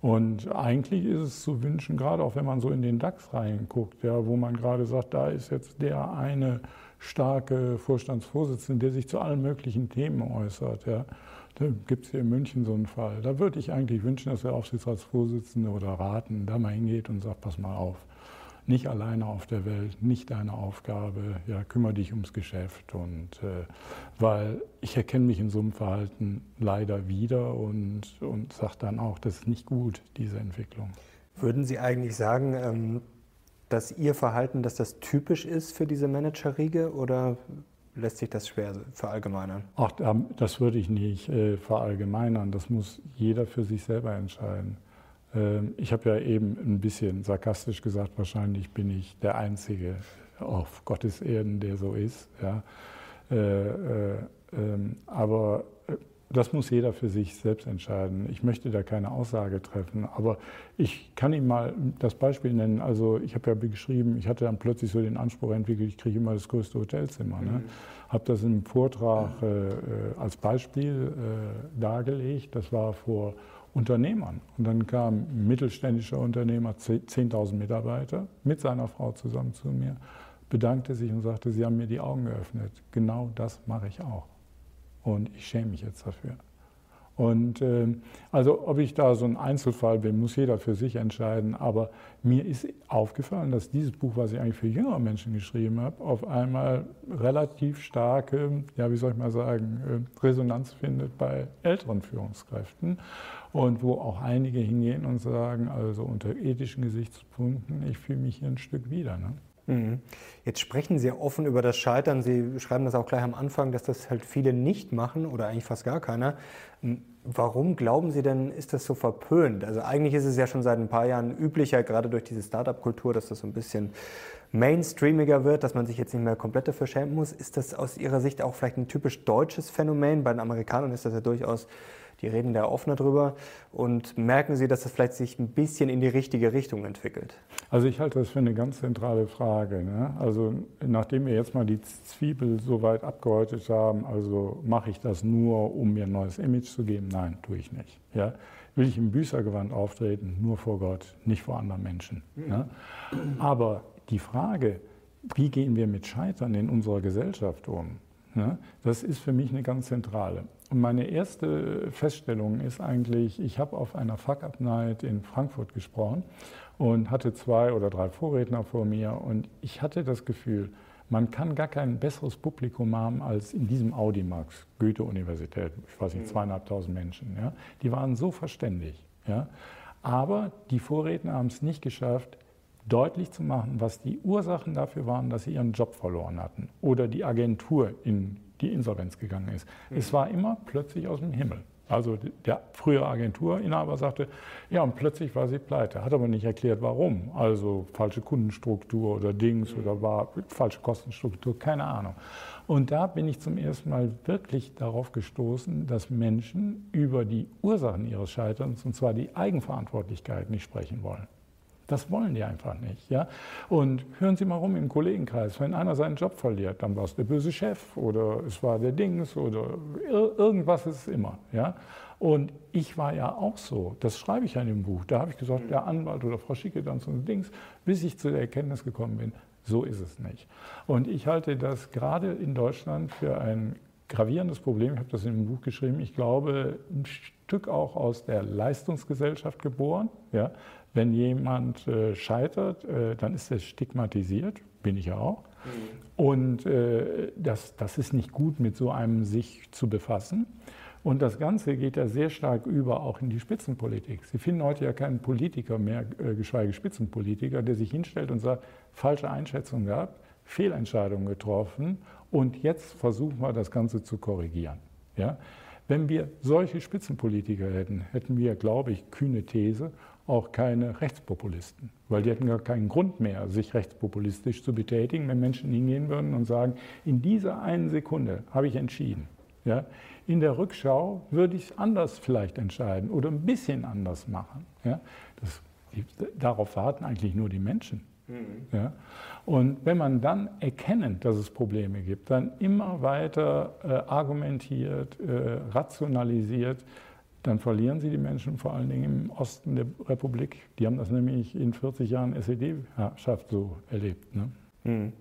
Und eigentlich ist es zu wünschen, gerade auch wenn man so in den DAX reinguckt, ja, wo man gerade sagt, da ist jetzt der eine starke Vorstandsvorsitzende, der sich zu allen möglichen Themen äußert. Ja. Da gibt es hier in München so einen Fall. Da würde ich eigentlich wünschen, dass der Aufsichtsratsvorsitzende oder Raten da mal hingeht und sagt, pass mal auf, nicht alleine auf der Welt, nicht deine Aufgabe, ja, kümmere dich ums Geschäft. Und äh, weil ich erkenne mich in so einem Verhalten leider wieder und, und sage dann auch, das ist nicht gut, diese Entwicklung. Würden Sie eigentlich sagen, ähm, dass Ihr Verhalten, dass das typisch ist für diese Managerriege oder lässt sich das schwer verallgemeinern? Ach, das würde ich nicht äh, verallgemeinern. Das muss jeder für sich selber entscheiden. Ähm, ich habe ja eben ein bisschen sarkastisch gesagt, wahrscheinlich bin ich der Einzige auf Gottes Erden, der so ist. Ja. Äh, äh, ähm, aber das muss jeder für sich selbst entscheiden. Ich möchte da keine Aussage treffen, aber ich kann Ihnen mal das Beispiel nennen. Also ich habe ja geschrieben, ich hatte dann plötzlich so den Anspruch entwickelt, ich kriege immer das größte Hotelzimmer. Ne? Mhm. Habe das im Vortrag äh, äh, als Beispiel äh, dargelegt. Das war vor Unternehmern. Und dann kam ein mittelständischer Unternehmer, 10.000 Mitarbeiter, mit seiner Frau zusammen zu mir, bedankte sich und sagte, Sie haben mir die Augen geöffnet. Genau das mache ich auch. Und ich schäme mich jetzt dafür. Und äh, also ob ich da so ein Einzelfall bin, muss jeder für sich entscheiden. Aber mir ist aufgefallen, dass dieses Buch, was ich eigentlich für jüngere Menschen geschrieben habe, auf einmal relativ starke, ja wie soll ich mal sagen, äh, Resonanz findet bei älteren Führungskräften. Und wo auch einige hingehen und sagen, also unter ethischen Gesichtspunkten, ich fühle mich hier ein Stück wieder. Ne? Mhm. Jetzt sprechen Sie ja offen über das Scheitern. Sie schreiben das auch gleich am Anfang, dass das halt viele nicht machen oder eigentlich fast gar keiner. Hm, warum glauben Sie denn, ist das so verpönt? Also eigentlich ist es ja schon seit ein paar Jahren üblicher, gerade durch diese Startup-Kultur, dass das so ein bisschen mainstreamiger wird, dass man sich jetzt nicht mehr komplett dafür schämen muss. Ist das aus Ihrer Sicht auch vielleicht ein typisch deutsches Phänomen? Bei den Amerikanern ist das ja durchaus die reden da offener drüber und merken Sie, dass das vielleicht sich ein bisschen in die richtige Richtung entwickelt? Also ich halte das für eine ganz zentrale Frage. Ne? Also nachdem wir jetzt mal die Zwiebel so weit abgehäutet haben, also mache ich das nur, um mir ein neues Image zu geben? Nein, tue ich nicht. Ja? Will ich im Büßergewand auftreten? Nur vor Gott, nicht vor anderen Menschen. Mhm. Ne? Aber die Frage, wie gehen wir mit Scheitern in unserer Gesellschaft um? Das ist für mich eine ganz zentrale. Und meine erste Feststellung ist eigentlich, ich habe auf einer Fuck-Up-Night in Frankfurt gesprochen und hatte zwei oder drei Vorredner vor mir und ich hatte das Gefühl, man kann gar kein besseres Publikum haben als in diesem Audimax, Goethe-Universität, ich weiß nicht, mhm. zweieinhalbtausend Menschen. Ja? Die waren so verständig. Ja? Aber die Vorredner haben es nicht geschafft, deutlich zu machen, was die Ursachen dafür waren, dass sie ihren Job verloren hatten oder die Agentur in die Insolvenz gegangen ist. Mhm. Es war immer plötzlich aus dem Himmel. Also der frühere Agenturinhaber sagte, ja, und plötzlich war sie pleite, hat aber nicht erklärt, warum. Also falsche Kundenstruktur oder Dings mhm. oder war falsche Kostenstruktur, keine Ahnung. Und da bin ich zum ersten Mal wirklich darauf gestoßen, dass Menschen über die Ursachen ihres Scheiterns, und zwar die Eigenverantwortlichkeit, nicht sprechen wollen. Das wollen die einfach nicht. Ja? Und hören Sie mal rum im Kollegenkreis, wenn einer seinen Job verliert, dann war es der böse Chef oder es war der Dings oder irgendwas ist es immer. Ja? Und ich war ja auch so, das schreibe ich ja in dem Buch, da habe ich gesagt, der Anwalt oder Frau Schicke dann so ein Dings, bis ich zu der Erkenntnis gekommen bin, so ist es nicht. Und ich halte das gerade in Deutschland für ein gravierendes Problem, ich habe das in dem Buch geschrieben, ich glaube, ein Stück auch aus der Leistungsgesellschaft geboren. Ja? Wenn jemand äh, scheitert, äh, dann ist er stigmatisiert, bin ich ja auch. Mhm. Und äh, das, das ist nicht gut, mit so einem sich zu befassen. Und das Ganze geht ja sehr stark über auch in die Spitzenpolitik. Sie finden heute ja keinen Politiker mehr, äh, geschweige Spitzenpolitiker, der sich hinstellt und sagt, falsche Einschätzung gehabt, Fehlentscheidungen getroffen und jetzt versuchen wir das Ganze zu korrigieren. Ja? Wenn wir solche Spitzenpolitiker hätten, hätten wir, glaube ich, kühne These, auch keine Rechtspopulisten, weil die hätten gar keinen Grund mehr, sich rechtspopulistisch zu betätigen, wenn Menschen hingehen würden und sagen, in dieser einen Sekunde habe ich entschieden. Ja? In der Rückschau würde ich es anders vielleicht entscheiden oder ein bisschen anders machen. Ja? Das, darauf warten eigentlich nur die Menschen. Mhm. Ja? Und wenn man dann erkennt, dass es Probleme gibt, dann immer weiter äh, argumentiert, äh, rationalisiert, dann verlieren sie die Menschen vor allen Dingen im Osten der Republik. Die haben das nämlich in 40 Jahren SED-Herrschaft so erlebt. Ne? Mhm.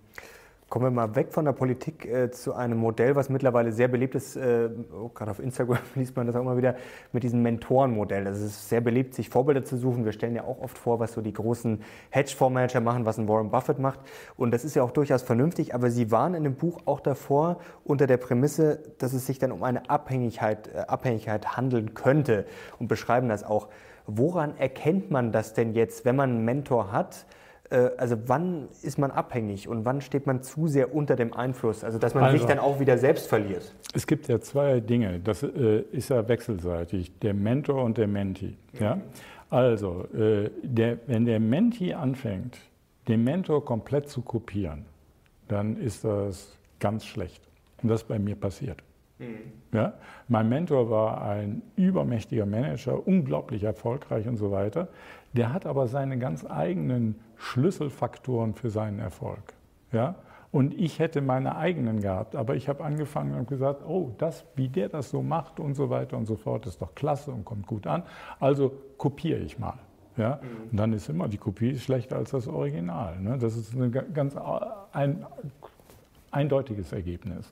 Kommen wir mal weg von der Politik äh, zu einem Modell, was mittlerweile sehr beliebt ist. Äh, oh, gerade auf Instagram liest man das auch immer wieder mit diesem Mentorenmodell. Es ist sehr beliebt, sich Vorbilder zu suchen. Wir stellen ja auch oft vor, was so die großen Hedgefondsmanager machen, was ein Warren Buffett macht. Und das ist ja auch durchaus vernünftig. Aber Sie waren in dem Buch auch davor unter der Prämisse, dass es sich dann um eine Abhängigkeit, äh, Abhängigkeit handeln könnte und beschreiben das auch. Woran erkennt man das denn jetzt, wenn man einen Mentor hat? Äh, also wann ist man abhängig und wann steht man zu sehr unter dem Einfluss, also dass man also, sich dann auch wieder selbst verliert? Es gibt ja zwei Dinge, das äh, ist ja wechselseitig, der Mentor und der Menti. Ja? Also, äh, der, wenn der Menti anfängt, den Mentor komplett zu kopieren, dann ist das ganz schlecht. Und das ist bei mir passiert. Mhm. Ja? Mein Mentor war ein übermächtiger Manager, unglaublich erfolgreich und so weiter. Der hat aber seine ganz eigenen Schlüsselfaktoren für seinen Erfolg. Ja? Und ich hätte meine eigenen gehabt, aber ich habe angefangen und gesagt, oh, das, wie der das so macht und so weiter und so fort, ist doch klasse und kommt gut an. Also kopiere ich mal. Ja? Mhm. Und dann ist immer, die Kopie schlechter als das Original. Ne? Das ist eine ganz ein eindeutiges Ergebnis.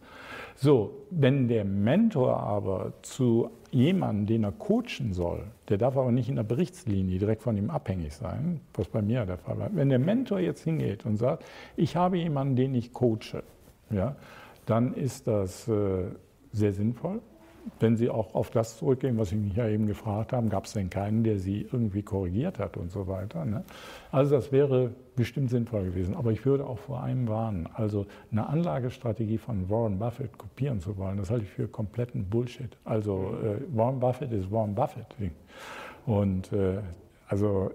So, wenn der Mentor aber zu jemandem, den er coachen soll, der darf aber nicht in der Berichtslinie direkt von ihm abhängig sein, was bei mir der Fall war. Wenn der Mentor jetzt hingeht und sagt, ich habe jemanden, den ich coache, ja, dann ist das äh, sehr sinnvoll wenn Sie auch auf das zurückgehen, was Sie mich ja eben gefragt haben, gab es denn keinen, der Sie irgendwie korrigiert hat und so weiter. Ne? Also das wäre bestimmt sinnvoll gewesen. Aber ich würde auch vor einem warnen. Also eine Anlagestrategie von Warren Buffett kopieren zu wollen, das halte ich für kompletten Bullshit. Also äh, Warren Buffett ist Warren Buffett. Und äh, also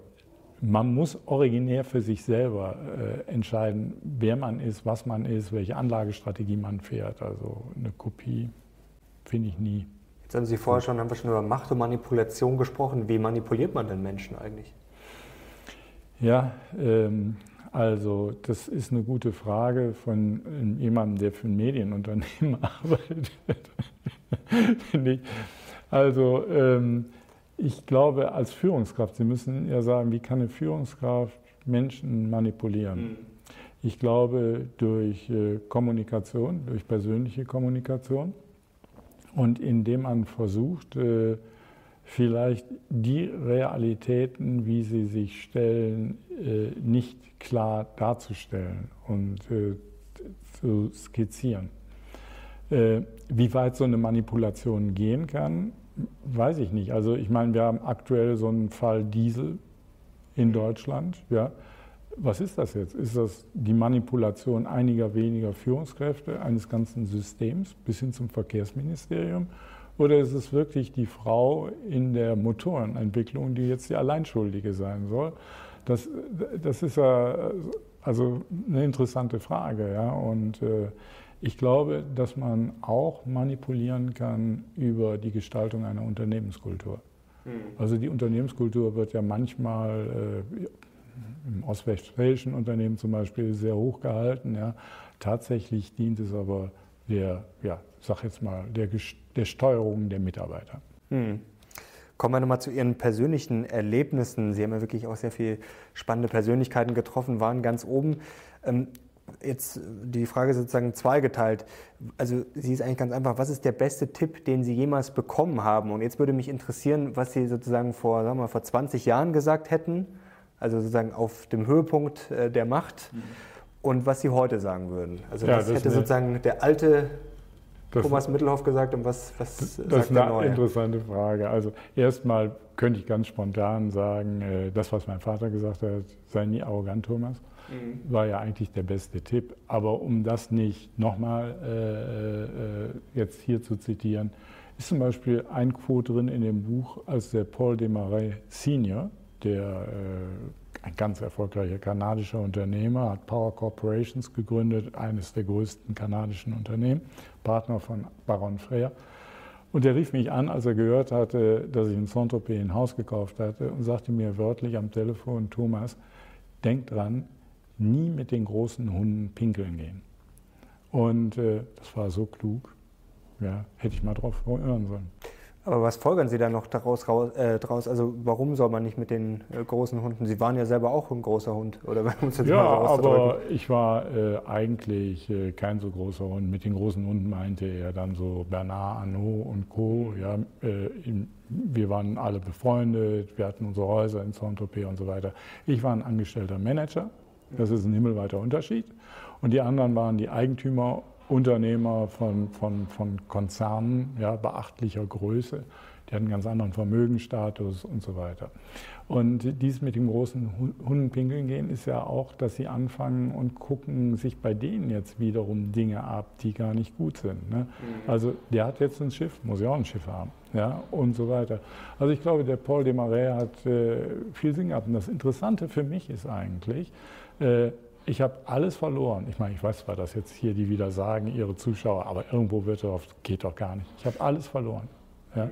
man muss originär für sich selber äh, entscheiden, wer man ist, was man ist, welche Anlagestrategie man fährt. Also eine Kopie finde ich nie. Jetzt haben Sie vorher schon, haben wir schon über Macht und Manipulation gesprochen. Wie manipuliert man denn Menschen eigentlich? Ja, ähm, also das ist eine gute Frage von ähm, jemandem, der für ein Medienunternehmen arbeitet. Finde ich. Also ähm, ich glaube, als Führungskraft, Sie müssen ja sagen, wie kann eine Führungskraft Menschen manipulieren? Mhm. Ich glaube durch äh, Kommunikation, durch persönliche Kommunikation und indem man versucht, äh, vielleicht die Realitäten, wie sie sich stellen, äh, nicht klar darzustellen und zu skizzieren. Wie weit so eine Manipulation gehen kann, weiß ich nicht. Also ich meine, wir haben aktuell so einen Fall Diesel in Deutschland. Ja. Was ist das jetzt? Ist das die Manipulation einiger weniger Führungskräfte eines ganzen Systems bis hin zum Verkehrsministerium? Oder ist es wirklich die Frau in der Motorenentwicklung, die jetzt die Alleinschuldige sein soll? Das, das ist ja also eine interessante Frage. Ja? Und äh, ich glaube, dass man auch manipulieren kann über die Gestaltung einer Unternehmenskultur. Mhm. Also die Unternehmenskultur wird ja manchmal äh, im ostwestfälischen Unternehmen zum Beispiel sehr hoch gehalten. Ja. Tatsächlich dient es aber der, ja, sag jetzt mal, der, der Steuerung der Mitarbeiter. Mhm. Kommen wir nochmal zu Ihren persönlichen Erlebnissen. Sie haben ja wirklich auch sehr viele spannende Persönlichkeiten getroffen, waren ganz oben. Ähm, jetzt die Frage sozusagen zweigeteilt. Also sie ist eigentlich ganz einfach. Was ist der beste Tipp, den Sie jemals bekommen haben? Und jetzt würde mich interessieren, was Sie sozusagen vor, sagen wir, vor 20 Jahren gesagt hätten, also sozusagen auf dem Höhepunkt äh, der Macht, mhm. und was Sie heute sagen würden. Also ja, das, das hätte sozusagen der alte das, Thomas Mittelhoff gesagt und was, was das, sagt ist eine Neue? interessante Frage. Also erstmal könnte ich ganz spontan sagen, äh, das, was mein Vater gesagt hat, sei nie arrogant, Thomas mhm. war ja eigentlich der beste Tipp. Aber um das nicht nochmal äh, äh, jetzt hier zu zitieren, ist zum Beispiel ein Quote drin in dem Buch, als der Paul Desmarais Senior, der äh, ein ganz erfolgreicher kanadischer Unternehmer, hat Power Corporations gegründet, eines der größten kanadischen Unternehmen, Partner von Baron Freer. Und er rief mich an, als er gehört hatte, dass ich in Saint-Tropez ein Haus gekauft hatte und sagte mir wörtlich am Telefon, Thomas, denk dran, nie mit den großen Hunden pinkeln gehen. Und äh, das war so klug. Ja, hätte ich mal drauf hören sollen. Aber was folgern Sie da noch daraus, äh, draus? Also warum soll man nicht mit den äh, großen Hunden? Sie waren ja selber auch ein großer Hund, oder? ja, aber ich war äh, eigentlich äh, kein so großer Hund. Mit den großen Hunden meinte er dann so Bernard Arnault und Co. Ja, äh, in, wir waren alle befreundet, wir hatten unsere Häuser in Saint-Tropez und so weiter. Ich war ein angestellter Manager das ist ein himmelweiter Unterschied. Und die anderen waren die Eigentümer, Unternehmer von, von, von Konzernen ja, beachtlicher Größe. Die hatten einen ganz anderen Vermögensstatus und so weiter. Und dies mit dem großen Hundenpinkeln gehen ist ja auch, dass sie anfangen und gucken sich bei denen jetzt wiederum Dinge ab, die gar nicht gut sind. Ne? Mhm. Also der hat jetzt ein Schiff, muss ja auch ein Schiff haben. Ja, und so weiter. Also ich glaube, der Paul Desmarais hat äh, viel Sinn gehabt. Und das Interessante für mich ist eigentlich, äh, ich habe alles verloren. Ich meine, ich weiß zwar, dass jetzt hier die wieder sagen, ihre Zuschauer, aber irgendwo wird das, geht doch gar nicht. Ich habe alles verloren. Ja?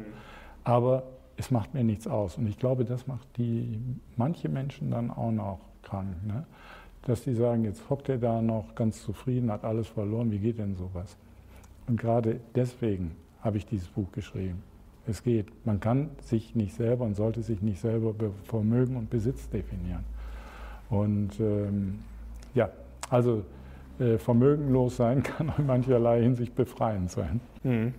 Aber es macht mir nichts aus. Und ich glaube, das macht die manche Menschen dann auch noch krank. Ne? Dass die sagen, jetzt hockt er da noch ganz zufrieden, hat alles verloren, wie geht denn sowas? Und gerade deswegen habe ich dieses Buch geschrieben. Es geht. Man kann sich nicht selber und sollte sich nicht selber Vermögen und Besitz definieren. Und ähm, ja, also äh, vermögenlos sein kann in mancherlei Hinsicht befreiend sein. Mhm.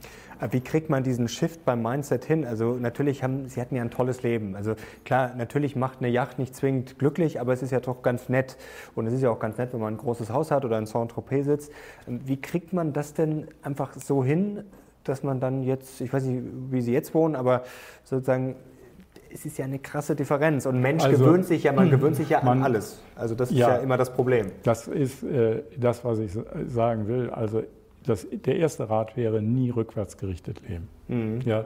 Wie kriegt man diesen Shift beim Mindset hin? Also natürlich haben Sie hatten ja ein tolles Leben. Also klar, natürlich macht eine Yacht nicht zwingend glücklich, aber es ist ja doch ganz nett. Und es ist ja auch ganz nett, wenn man ein großes Haus hat oder in Saint-Tropez sitzt. Wie kriegt man das denn einfach so hin, dass man dann jetzt, ich weiß nicht, wie Sie jetzt wohnen, aber sozusagen es ist ja eine krasse Differenz. Und Mensch also, gewöhnt sich ja, man gewöhnt sich ja man, an alles. Also das ist ja, ja immer das Problem. Das ist äh, das, was ich sagen will. Also das, der erste Rat wäre, nie rückwärts gerichtet leben. Mhm. Ja,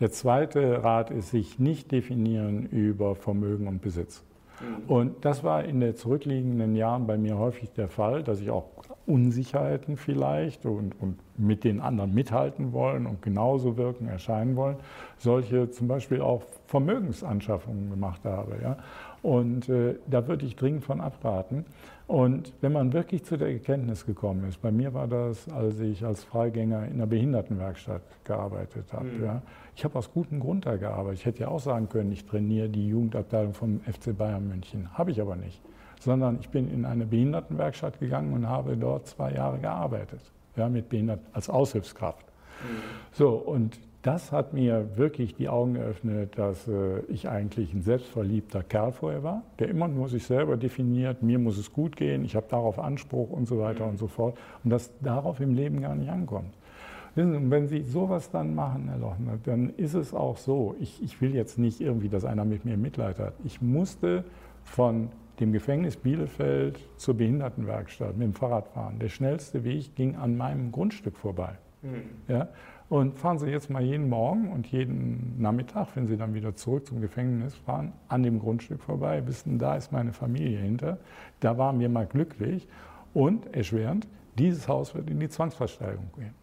der zweite Rat ist, sich nicht definieren über Vermögen und Besitz. Mhm. Und das war in den zurückliegenden Jahren bei mir häufig der Fall, dass ich auch Unsicherheiten vielleicht und, und mit den anderen mithalten wollen und genauso wirken, erscheinen wollen, solche zum Beispiel auch Vermögensanschaffungen gemacht habe. Ja? Und äh, da würde ich dringend von abraten. Und wenn man wirklich zu der Erkenntnis gekommen ist, bei mir war das, als ich als Freigänger in einer Behindertenwerkstatt gearbeitet habe. Mhm. Ja? Ich habe aus gutem Grund da gearbeitet. Ich hätte ja auch sagen können, ich trainiere die Jugendabteilung vom FC Bayern München. Habe ich aber nicht sondern ich bin in eine Behindertenwerkstatt gegangen und habe dort zwei Jahre gearbeitet, ja, mit Behinderten als Aushilfskraft. Mhm. So, und das hat mir wirklich die Augen geöffnet, dass äh, ich eigentlich ein selbstverliebter Kerl vorher war, der immer nur sich selber definiert, mir muss es gut gehen, ich habe darauf Anspruch und so weiter und so fort. Und das darauf im Leben gar nicht ankommt. Und wenn Sie sowas dann machen, Herr Lochner, dann ist es auch so, ich, ich will jetzt nicht irgendwie, dass einer mit mir Mitleid hat. Ich musste von dem Gefängnis Bielefeld zur Behindertenwerkstatt mit dem Fahrrad fahren. Der schnellste Weg ging an meinem Grundstück vorbei. Mhm. Ja? Und fahren Sie jetzt mal jeden Morgen und jeden Nachmittag, wenn Sie dann wieder zurück zum Gefängnis fahren, an dem Grundstück vorbei, wissen, da ist meine Familie hinter. Da waren wir mal glücklich. Und erschwerend, dieses Haus wird in die Zwangsversteigerung gehen.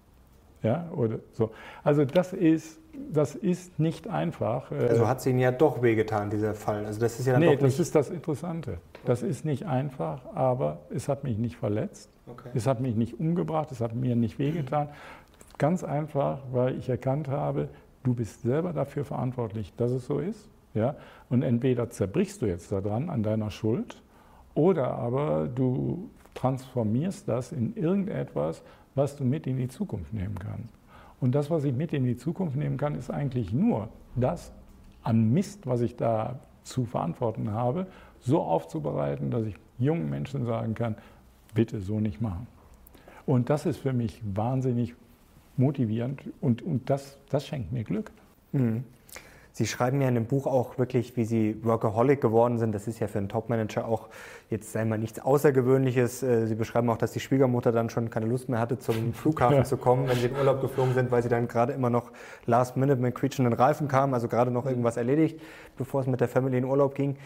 Ja, oder so. Also das ist, das ist nicht einfach. Äh, also hat es Ihnen ja doch wehgetan, dieser Fall. Also das ist ja dann nee, das ist das Interessante. Das ist nicht einfach, aber es hat mich nicht verletzt. Okay. Es hat mich nicht umgebracht, es hat mir nicht wehgetan. Ganz einfach, weil ich erkannt habe, du bist selber dafür verantwortlich, dass es so ist. Ja? Und entweder zerbrichst du jetzt daran an deiner Schuld oder aber du transformierst das in irgendetwas, was du mit in die Zukunft nehmen kannst. Und das, was ich mit in die Zukunft nehmen kann, ist eigentlich nur das an Mist, was ich da zu verantworten habe, so aufzubereiten, dass ich jungen Menschen sagen kann, bitte so nicht machen. Und das ist für mich wahnsinnig motivierend und, und das, das schenkt mir Glück. Mhm. Sie schreiben ja in dem Buch auch wirklich, wie Sie Workaholic geworden sind. Das ist ja für einen Topmanager auch jetzt einmal nichts Außergewöhnliches. Äh, sie beschreiben auch, dass die Schwiegermutter dann schon keine Lust mehr hatte, zum Flughafen ja. zu kommen, wenn sie in Urlaub geflogen sind, weil sie dann gerade immer noch last minute mit quietschenden Reifen kamen, also gerade noch irgendwas erledigt, bevor es mit der Family in Urlaub ging.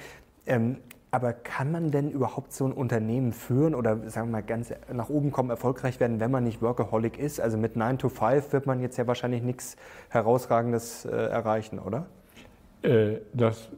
Ähm, aber kann man denn überhaupt so ein Unternehmen führen oder sagen wir mal ganz nach oben kommen, erfolgreich werden, wenn man nicht Workaholic ist? Also mit 9 to 5 wird man jetzt ja wahrscheinlich nichts Herausragendes äh, erreichen, oder? Äh, das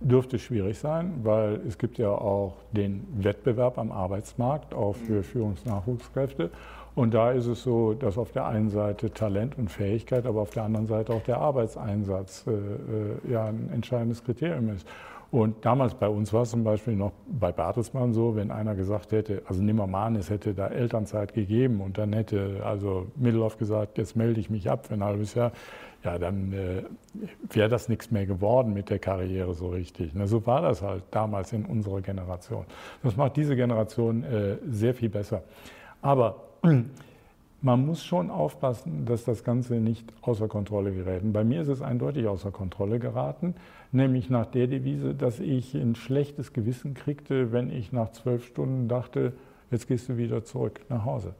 dürfte schwierig sein, weil es gibt ja auch den Wettbewerb am Arbeitsmarkt, auch für mhm. Führungsnachwuchskräfte. Und da ist es so, dass auf der einen Seite Talent und Fähigkeit, aber auf der anderen Seite auch der Arbeitseinsatz äh, äh ja ein entscheidendes Kriterium ist. Und damals bei uns war es zum Beispiel noch bei Bertelsmann so, wenn einer gesagt hätte, also Nimmermann, es hätte da Elternzeit gegeben und dann hätte also Middelhoff gesagt, jetzt melde ich mich ab für ein halbes Jahr, ja, dann äh, wäre das nichts mehr geworden mit der Karriere so richtig. Na, so war das halt damals in unserer Generation. Das macht diese Generation äh, sehr viel besser. Aber man muss schon aufpassen, dass das Ganze nicht außer Kontrolle gerät. Und bei mir ist es eindeutig außer Kontrolle geraten, nämlich nach der Devise, dass ich ein schlechtes Gewissen kriegte, wenn ich nach zwölf Stunden dachte, jetzt gehst du wieder zurück nach Hause.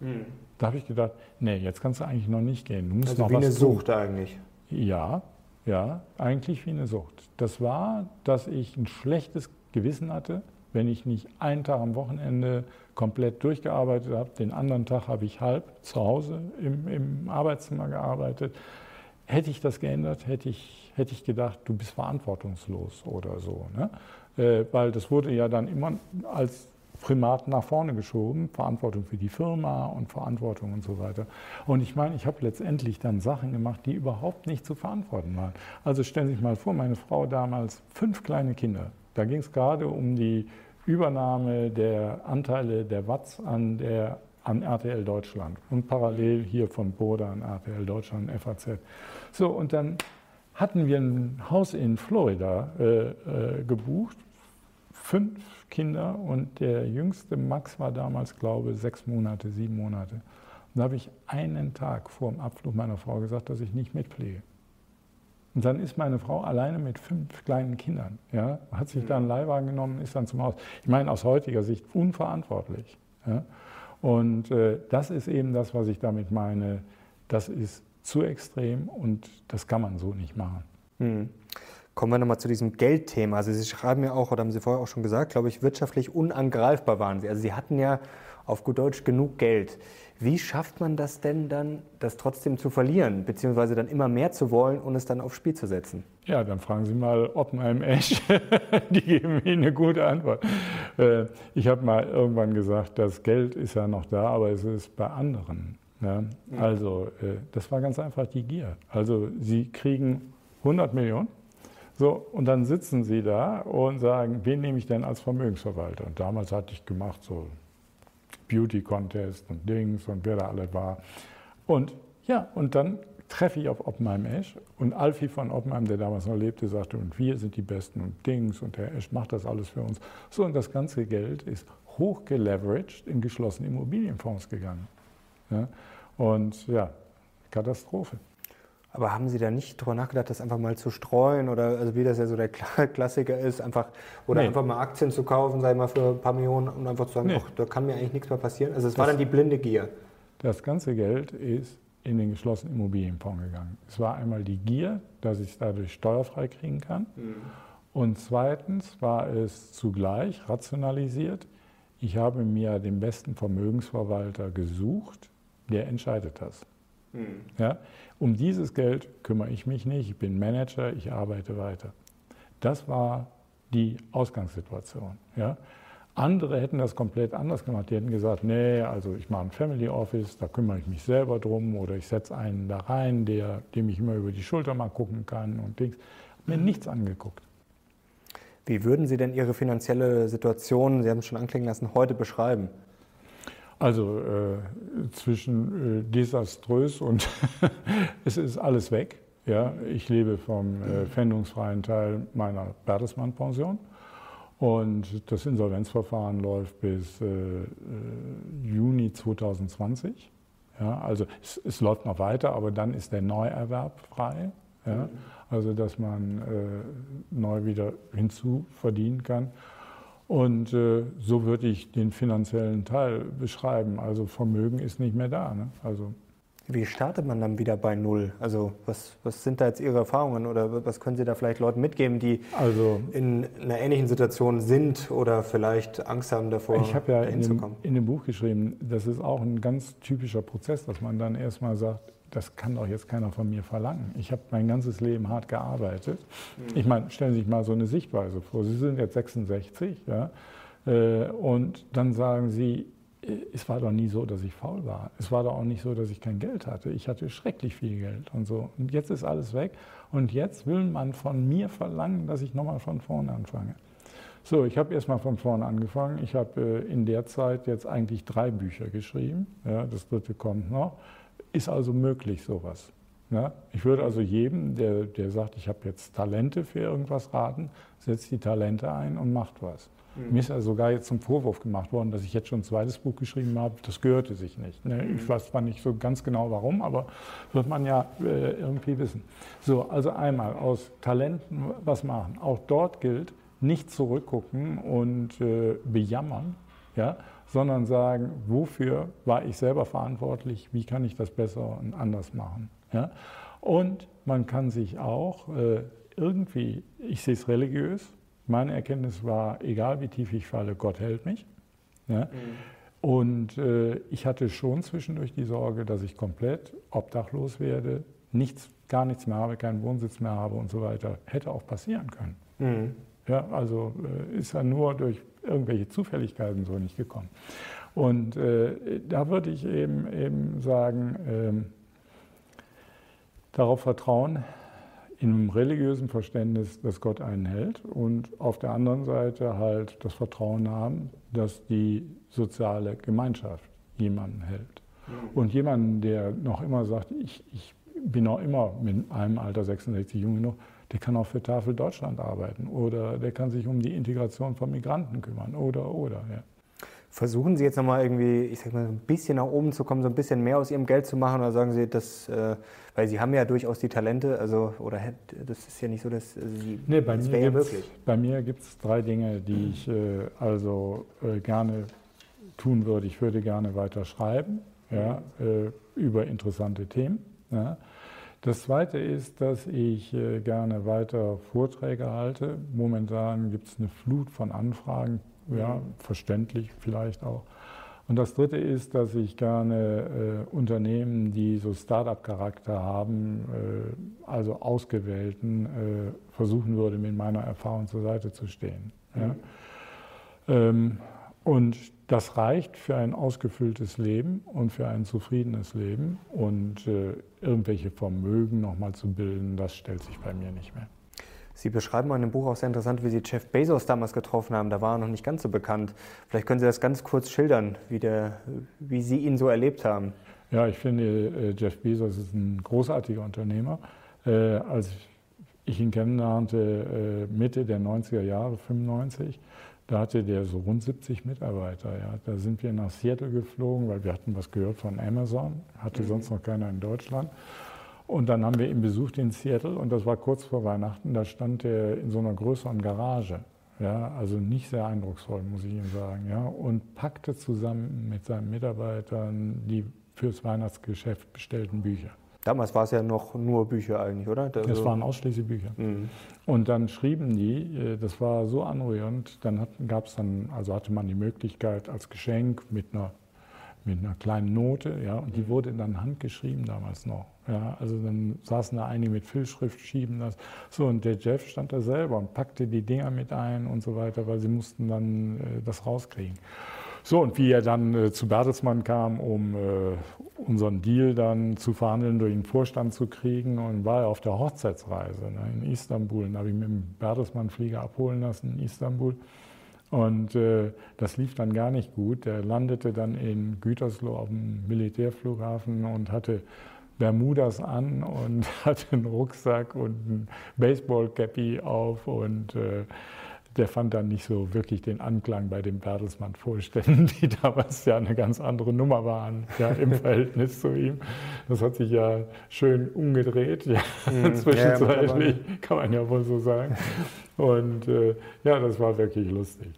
Mhm. Da habe ich gedacht, nee, jetzt kannst du eigentlich noch nicht gehen. Du musst also noch wie was eine tun. Sucht eigentlich. Ja, ja, eigentlich wie eine Sucht. Das war, dass ich ein schlechtes Gewissen hatte, wenn ich nicht einen Tag am Wochenende komplett durchgearbeitet habe, den anderen Tag habe ich halb zu Hause im, im Arbeitszimmer gearbeitet. Hätte ich das geändert, hätte ich, hätte ich gedacht, du bist verantwortungslos oder so. Ne? Äh, weil das wurde ja dann immer als Primat nach vorne geschoben, Verantwortung für die Firma und Verantwortung und so weiter. Und ich meine, ich habe letztendlich dann Sachen gemacht, die überhaupt nicht zu verantworten waren. Also stellen Sie sich mal vor, meine Frau damals fünf kleine Kinder. Da ging es gerade um die Übernahme der Anteile der Watts an, der, an RTL Deutschland und parallel hier von Boda an RTL Deutschland, FAZ. So, und dann hatten wir ein Haus in Florida äh, äh, gebucht, fünf Kinder und der jüngste Max war damals, glaube ich, sechs Monate, sieben Monate. Und da habe ich einen Tag vor dem Abflug meiner Frau gesagt, dass ich nicht mitpflege. Und dann ist meine Frau alleine mit fünf kleinen Kindern, ja, hat sich da einen Leihwagen genommen, ist dann zum Haus. Ich meine, aus heutiger Sicht unverantwortlich. Ja. Und äh, das ist eben das, was ich damit meine. Das ist zu extrem und das kann man so nicht machen. Hm. Kommen wir nochmal zu diesem Geldthema. Also Sie schreiben ja auch, oder haben Sie vorher auch schon gesagt, glaube ich, wirtschaftlich unangreifbar waren Sie. Also Sie hatten ja auf gut Deutsch genug Geld. Wie schafft man das denn dann, das trotzdem zu verlieren, beziehungsweise dann immer mehr zu wollen und es dann aufs Spiel zu setzen? Ja, dann fragen Sie mal Oppenheim Esch. Die geben Ihnen eine gute Antwort. Äh, ich habe mal irgendwann gesagt, das Geld ist ja noch da, aber es ist bei anderen. Ja? Also, äh, das war ganz einfach die Gier. Also, Sie kriegen 100 Millionen So, und dann sitzen sie da und sagen, wen nehme ich denn als Vermögensverwalter? Und damals hatte ich gemacht so Beauty Contest und Dings und wer da alle war. Und ja, und dann treffe ich auf Oppenheim Esch und Alfie von Oppenheim, der damals noch lebte, sagte, und wir sind die Besten und Dings und der Esch macht das alles für uns. So, und das ganze Geld ist hoch geleveraged in geschlossene Immobilienfonds gegangen. Ja? Und ja, Katastrophe. Aber haben Sie da nicht drüber nachgedacht, das einfach mal zu streuen oder also wie das ja so der Klassiker ist, einfach oder nee. einfach mal Aktien zu kaufen, sei mal für ein paar Millionen und einfach zu sagen, nee. da kann mir eigentlich nichts mehr passieren. Also es war dann die blinde Gier. Das ganze Geld ist in den geschlossenen Immobilienfonds gegangen. Es war einmal die Gier, dass ich es dadurch steuerfrei kriegen kann. Mhm. Und zweitens war es zugleich rationalisiert. Ich habe mir den besten Vermögensverwalter gesucht, der entscheidet das. Mhm. Ja? Um dieses Geld kümmere ich mich nicht, ich bin Manager, ich arbeite weiter. Das war die Ausgangssituation. Ja? Andere hätten das komplett anders gemacht. Die hätten gesagt, nee, also ich mache ein Family Office, da kümmere ich mich selber drum oder ich setze einen da rein, der, dem ich immer über die Schulter mal gucken kann und Dings. Mir nichts angeguckt. Wie würden Sie denn Ihre finanzielle Situation, Sie haben es schon anklingen lassen, heute beschreiben? Also äh, zwischen äh, desaströs und es ist alles weg. Ja, ich lebe vom äh, pfändungsfreien Teil meiner Bertelsmann-Pension und das Insolvenzverfahren läuft bis äh, äh, Juni 2020. Ja, also es, es, läuft noch weiter, aber dann ist der Neuerwerb frei. Ja, also dass man äh, neu wieder hinzuverdienen kann. Und äh, so würde ich den finanziellen Teil beschreiben. Also Vermögen ist nicht mehr da. Ne? Also wie startet man dann wieder bei Null? Also was, was sind da jetzt Ihre Erfahrungen oder was können Sie da vielleicht Leuten mitgeben, die also, in einer ähnlichen Situation sind oder vielleicht Angst haben davor, Ich habe ja in dem, in dem Buch geschrieben, das ist auch ein ganz typischer Prozess, dass man dann erstmal sagt, das kann doch jetzt keiner von mir verlangen. Ich habe mein ganzes Leben hart gearbeitet. Ich meine, stellen Sie sich mal so eine Sichtweise vor. Sie sind jetzt 66 ja, äh, und dann sagen Sie, äh, es war doch nie so, dass ich faul war. Es war doch auch nicht so, dass ich kein Geld hatte. Ich hatte schrecklich viel Geld und so. Und jetzt ist alles weg. Und jetzt will man von mir verlangen, dass ich nochmal von vorne anfange. So, ich habe erstmal von vorne angefangen. Ich habe äh, in der Zeit jetzt eigentlich drei Bücher geschrieben. Ja, das dritte kommt noch. Ist also möglich, sowas. Ja, ich würde also jedem, der, der sagt, ich habe jetzt Talente für irgendwas raten, setzt die Talente ein und macht was. Mhm. Mir ist ja sogar jetzt zum Vorwurf gemacht worden, dass ich jetzt schon ein zweites Buch geschrieben habe. Das gehörte sich nicht. Ne? Mhm. Ich weiß zwar nicht so ganz genau warum, aber wird man ja äh, irgendwie wissen. So, also einmal aus Talenten was machen. Auch dort gilt, nicht zurückgucken und äh, bejammern, ja, sondern sagen, wofür war ich selber verantwortlich, wie kann ich das besser und anders machen. Ja? Und man kann sich auch äh, irgendwie, ich sehe es religiös, meine Erkenntnis war, egal wie tief ich falle, Gott hält mich. Ja? Mhm. Und äh, ich hatte schon zwischendurch die Sorge, dass ich komplett obdachlos werde, nichts, gar nichts mehr habe, keinen Wohnsitz mehr habe und so weiter. Hätte auch passieren können. Mhm. Ja, also äh, ist ja nur durch irgendwelche Zufälligkeiten so nicht gekommen. Und äh, da würde ich eben, eben sagen, ähm, darauf vertrauen, in einem religiösen Verständnis, dass Gott einen hält und auf der anderen Seite halt das Vertrauen haben, dass die soziale Gemeinschaft jemanden hält. Mhm. Und jemanden, der noch immer sagt, ich, ich bin noch immer mit einem Alter 66 jung genug, der kann auch für Tafel Deutschland arbeiten oder der kann sich um die Integration von Migranten kümmern oder oder. Ja. Versuchen Sie jetzt nochmal irgendwie, ich sag mal, ein bisschen nach oben zu kommen, so ein bisschen mehr aus Ihrem Geld zu machen oder sagen Sie, dass, äh, weil Sie haben ja durchaus die Talente, also, oder das ist ja nicht so, dass also Sie, nee, bei das mir ja wirklich. Bei mir gibt es drei Dinge, die ich äh, also äh, gerne tun würde. Ich würde gerne weiter schreiben, ja, äh, über interessante Themen. Ja. Das Zweite ist, dass ich äh, gerne weiter Vorträge halte. Momentan gibt es eine Flut von Anfragen, ja, verständlich vielleicht auch. Und das Dritte ist, dass ich gerne äh, Unternehmen, die so Start-up-Charakter haben, äh, also ausgewählten, äh, versuchen würde, mit meiner Erfahrung zur Seite zu stehen. Ja. Mhm. Ähm, und das reicht für ein ausgefülltes Leben und für ein zufriedenes Leben. Und äh, irgendwelche Vermögen nochmal zu bilden, das stellt sich bei mir nicht mehr. Sie beschreiben in dem Buch auch sehr interessant, wie Sie Jeff Bezos damals getroffen haben. Da war er noch nicht ganz so bekannt. Vielleicht können Sie das ganz kurz schildern, wie, der, wie Sie ihn so erlebt haben. Ja, ich finde, äh, Jeff Bezos ist ein großartiger Unternehmer. Äh, als ich ihn kennenlernte, äh, Mitte der 90er Jahre, 95, da hatte der so rund 70 Mitarbeiter. Ja. Da sind wir nach Seattle geflogen, weil wir hatten was gehört von Amazon, hatte mhm. sonst noch keiner in Deutschland. Und dann haben wir ihn besucht in Seattle und das war kurz vor Weihnachten. Da stand er in so einer größeren Garage. Ja, also nicht sehr eindrucksvoll, muss ich Ihnen sagen. Ja, und packte zusammen mit seinen Mitarbeitern die fürs Weihnachtsgeschäft bestellten Bücher. Damals war es ja noch nur Bücher eigentlich, oder? Das also waren ausschließlich Bücher. Mhm. Und dann schrieben die, äh, das war so anrührend, dann gab es dann, also hatte man die Möglichkeit als Geschenk mit einer mit einer kleinen Note, ja, und die wurde dann handgeschrieben damals noch. Ja, also dann saßen da einige mit Füllschrift, schieben das. So, und der Jeff stand da selber und packte die Dinger mit ein und so weiter, weil sie mussten dann äh, das rauskriegen. So, und wie er dann äh, zu Bertelsmann kam, um äh, unseren Deal dann zu verhandeln, durch den Vorstand zu kriegen, und war er auf der Hochzeitsreise ne, in Istanbul. Dann habe ich mit dem Bertelsmann-Flieger abholen lassen in Istanbul. Und äh, das lief dann gar nicht gut. Er landete dann in Gütersloh auf dem Militärflughafen und hatte Bermudas an und hatte einen Rucksack und ein Baseball-Cappy auf und äh, der fand dann nicht so wirklich den Anklang bei den Bertelsmann-Vorständen, die damals ja eine ganz andere Nummer waren ja, im Verhältnis zu ihm. Das hat sich ja schön umgedreht, ja, mhm. zwischenzeitlich, ja, kann man ja wohl so sagen. Und äh, ja, das war wirklich lustig.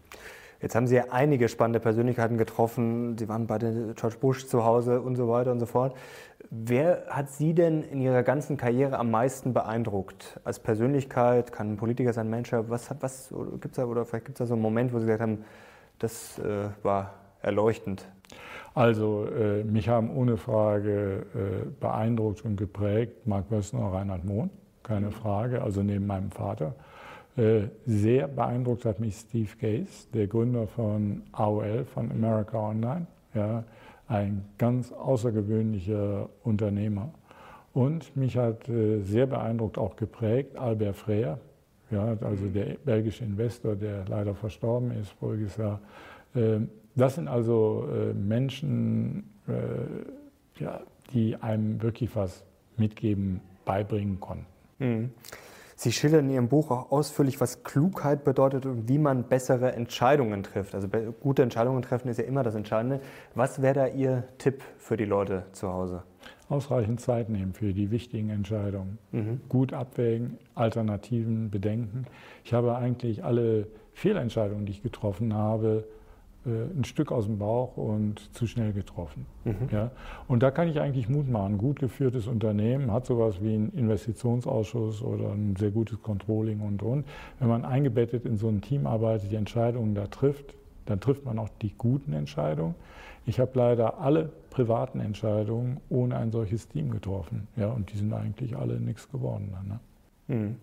Jetzt haben Sie ja einige spannende Persönlichkeiten getroffen. Sie waren bei George Bush zu Hause und so weiter und so fort. Wer hat Sie denn in Ihrer ganzen Karriere am meisten beeindruckt? Als Persönlichkeit, kann ein Politiker sein, Mensch, was, was gibt's da, oder vielleicht gibt es da so einen Moment, wo Sie gesagt haben, das äh, war erleuchtend? Also äh, mich haben ohne Frage äh, beeindruckt und geprägt Mark Wössner und Reinhard Mohn, keine Frage, also neben meinem Vater. Äh, sehr beeindruckt hat mich Steve Gaze, der Gründer von AOL, von America Online. Ja, ein ganz außergewöhnlicher Unternehmer. Und mich hat äh, sehr beeindruckt, auch geprägt, Albert Freer, ja, also der belgische Investor, der leider verstorben ist voriges Jahr. Ähm, das sind also äh, Menschen, ja, die einem wirklich was mitgeben, beibringen konnten. Mhm. Sie schildern in Ihrem Buch auch ausführlich, was Klugheit bedeutet und wie man bessere Entscheidungen trifft. Also gute Entscheidungen treffen ist ja immer das Entscheidende. Was wäre da Ihr Tipp für die Leute zu Hause? Ausreichend Zeit nehmen für die wichtigen Entscheidungen. Mhm. Gut abwägen, Alternativen bedenken. Ich habe eigentlich alle Fehlentscheidungen, die ich getroffen habe, ein Stück aus dem Bauch und zu schnell getroffen. Mhm. Ja? Und da kann ich eigentlich Mut machen. Ein gut geführtes Unternehmen hat sowas wie einen Investitionsausschuss oder ein sehr gutes Controlling und und. Wenn man eingebettet in so ein Team arbeitet, die Entscheidungen da trifft, dann trifft man auch die guten Entscheidungen. Ich habe leider alle privaten Entscheidungen ohne ein solches Team getroffen. Ja, und die sind eigentlich alle nichts geworden. Dann, ne? mhm.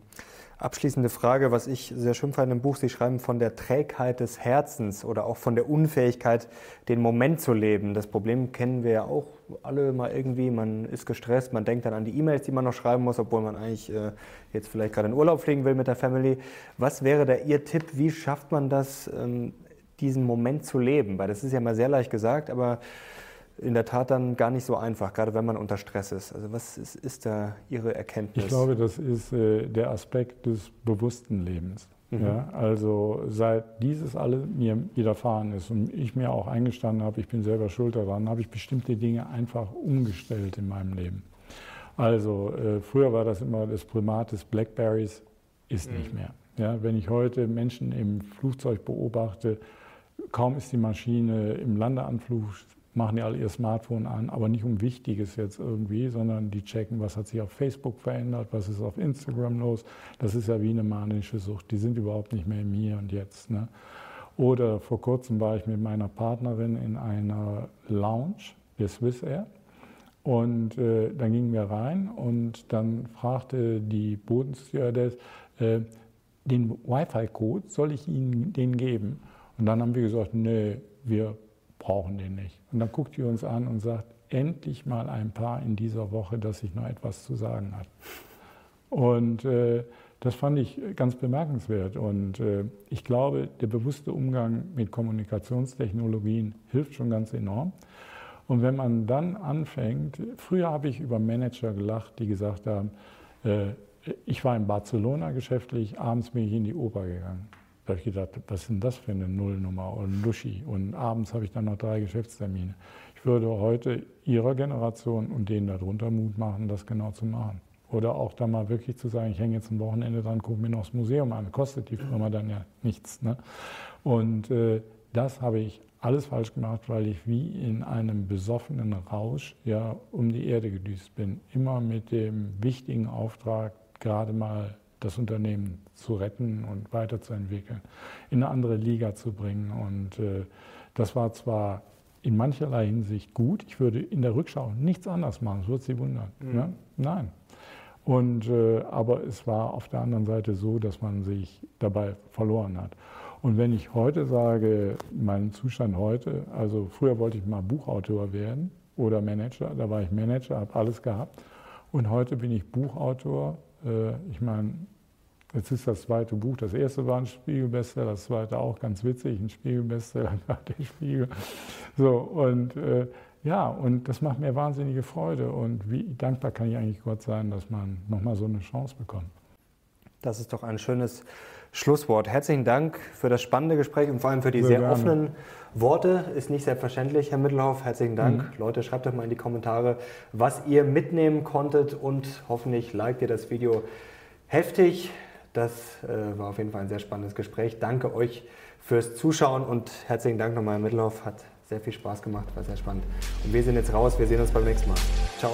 Abschließende Frage, was ich sehr schön fand im Buch, Sie schreiben von der Trägheit des Herzens oder auch von der Unfähigkeit, den Moment zu leben. Das Problem kennen wir ja auch alle mal irgendwie. Man ist gestresst, man denkt dann an die E-Mails, die man noch schreiben muss, obwohl man eigentlich äh, jetzt vielleicht gerade in Urlaub fliegen will mit der Family. Was wäre da Ihr Tipp? Wie schafft man das, ähm, diesen Moment zu leben? Weil das ist ja mal sehr leicht gesagt, aber in der Tat dann gar nicht so einfach, gerade wenn man unter Stress ist. Also was ist, ist da Ihre Erkenntnis? Ich glaube, das ist äh, der Aspekt des bewussten Lebens. Mhm. Ja, also seit dieses alles mir widerfahren ist und ich mir auch eingestanden habe, ich bin selber schuld daran, habe ich bestimmte Dinge einfach umgestellt in meinem Leben. Also äh, früher war das immer das Primat des Blackberries, ist mhm. nicht mehr. Ja, wenn ich heute Menschen im Flugzeug beobachte, kaum ist die Maschine im Landeanflug machen die alle ihr Smartphone an, aber nicht um Wichtiges jetzt irgendwie, sondern die checken, was hat sich auf Facebook verändert, was ist auf Instagram los. Das ist ja wie eine manische Sucht. Die sind überhaupt nicht mehr im Hier und Jetzt. Ne? Oder vor kurzem war ich mit meiner Partnerin in einer Lounge der Swiss Air. Und äh, dann gingen wir rein und dann fragte die Bodenstewardess, äh, den Wi-Fi-Code, soll ich Ihnen den geben? Und dann haben wir gesagt, nee, wir brauchen den nicht. Und dann guckt ihr uns an und sagt, endlich mal ein Paar in dieser Woche, das sich noch etwas zu sagen hat. Und äh, das fand ich ganz bemerkenswert. Und äh, ich glaube, der bewusste Umgang mit Kommunikationstechnologien hilft schon ganz enorm. Und wenn man dann anfängt, früher habe ich über Manager gelacht, die gesagt haben, äh, ich war in Barcelona geschäftlich, abends bin ich in die Oper gegangen. Da habe ich gedacht, was denn das für eine Nullnummer und Luschi? Und abends habe ich dann noch drei Geschäftstermine. Ich würde heute Ihrer Generation und denen darunter Mut machen, das genau zu machen. Oder auch da mal wirklich zu sagen, ich hänge jetzt ein Wochenende dran, gucke mir noch das Museum an. Kostet die Firma dann ja nichts. Ne? Und äh, das habe ich alles falsch gemacht, weil ich wie in einem besoffenen Rausch ja um die Erde gedüst bin. Immer mit dem wichtigen Auftrag, gerade mal das Unternehmen zu retten und weiterzuentwickeln, in eine andere Liga zu bringen. Und äh, das war zwar in mancherlei Hinsicht gut. Ich würde in der Rückschau nichts anders machen, das würde Sie wundern. Mhm. Ne? Nein, und, äh, aber es war auf der anderen Seite so, dass man sich dabei verloren hat. Und wenn ich heute sage, meinen Zustand heute, also früher wollte ich mal Buchautor werden oder Manager, da war ich Manager, habe alles gehabt. Und heute bin ich Buchautor. Äh, ich meine, jetzt ist das zweite Buch, das erste war ein Spiegelbestseller, das zweite auch ganz witzig, ein Spiegelbestseller, der Spiegel. So, und äh, ja, und das macht mir wahnsinnige Freude. Und wie dankbar kann ich eigentlich Gott sein, dass man nochmal so eine Chance bekommt. Das ist doch ein schönes Schlusswort. Herzlichen Dank für das spannende Gespräch und vor allem für die sehr, sehr offenen Worte. Ist nicht selbstverständlich, Herr Mittelhoff. Herzlichen Dank. Mhm. Leute, schreibt doch mal in die Kommentare, was ihr mitnehmen konntet und hoffentlich liked ihr das Video heftig. Das äh, war auf jeden Fall ein sehr spannendes Gespräch. Danke euch fürs Zuschauen und herzlichen Dank nochmal, Herr Mittelhoff. Hat sehr viel Spaß gemacht, war sehr spannend. Und wir sind jetzt raus, wir sehen uns beim nächsten Mal. Ciao.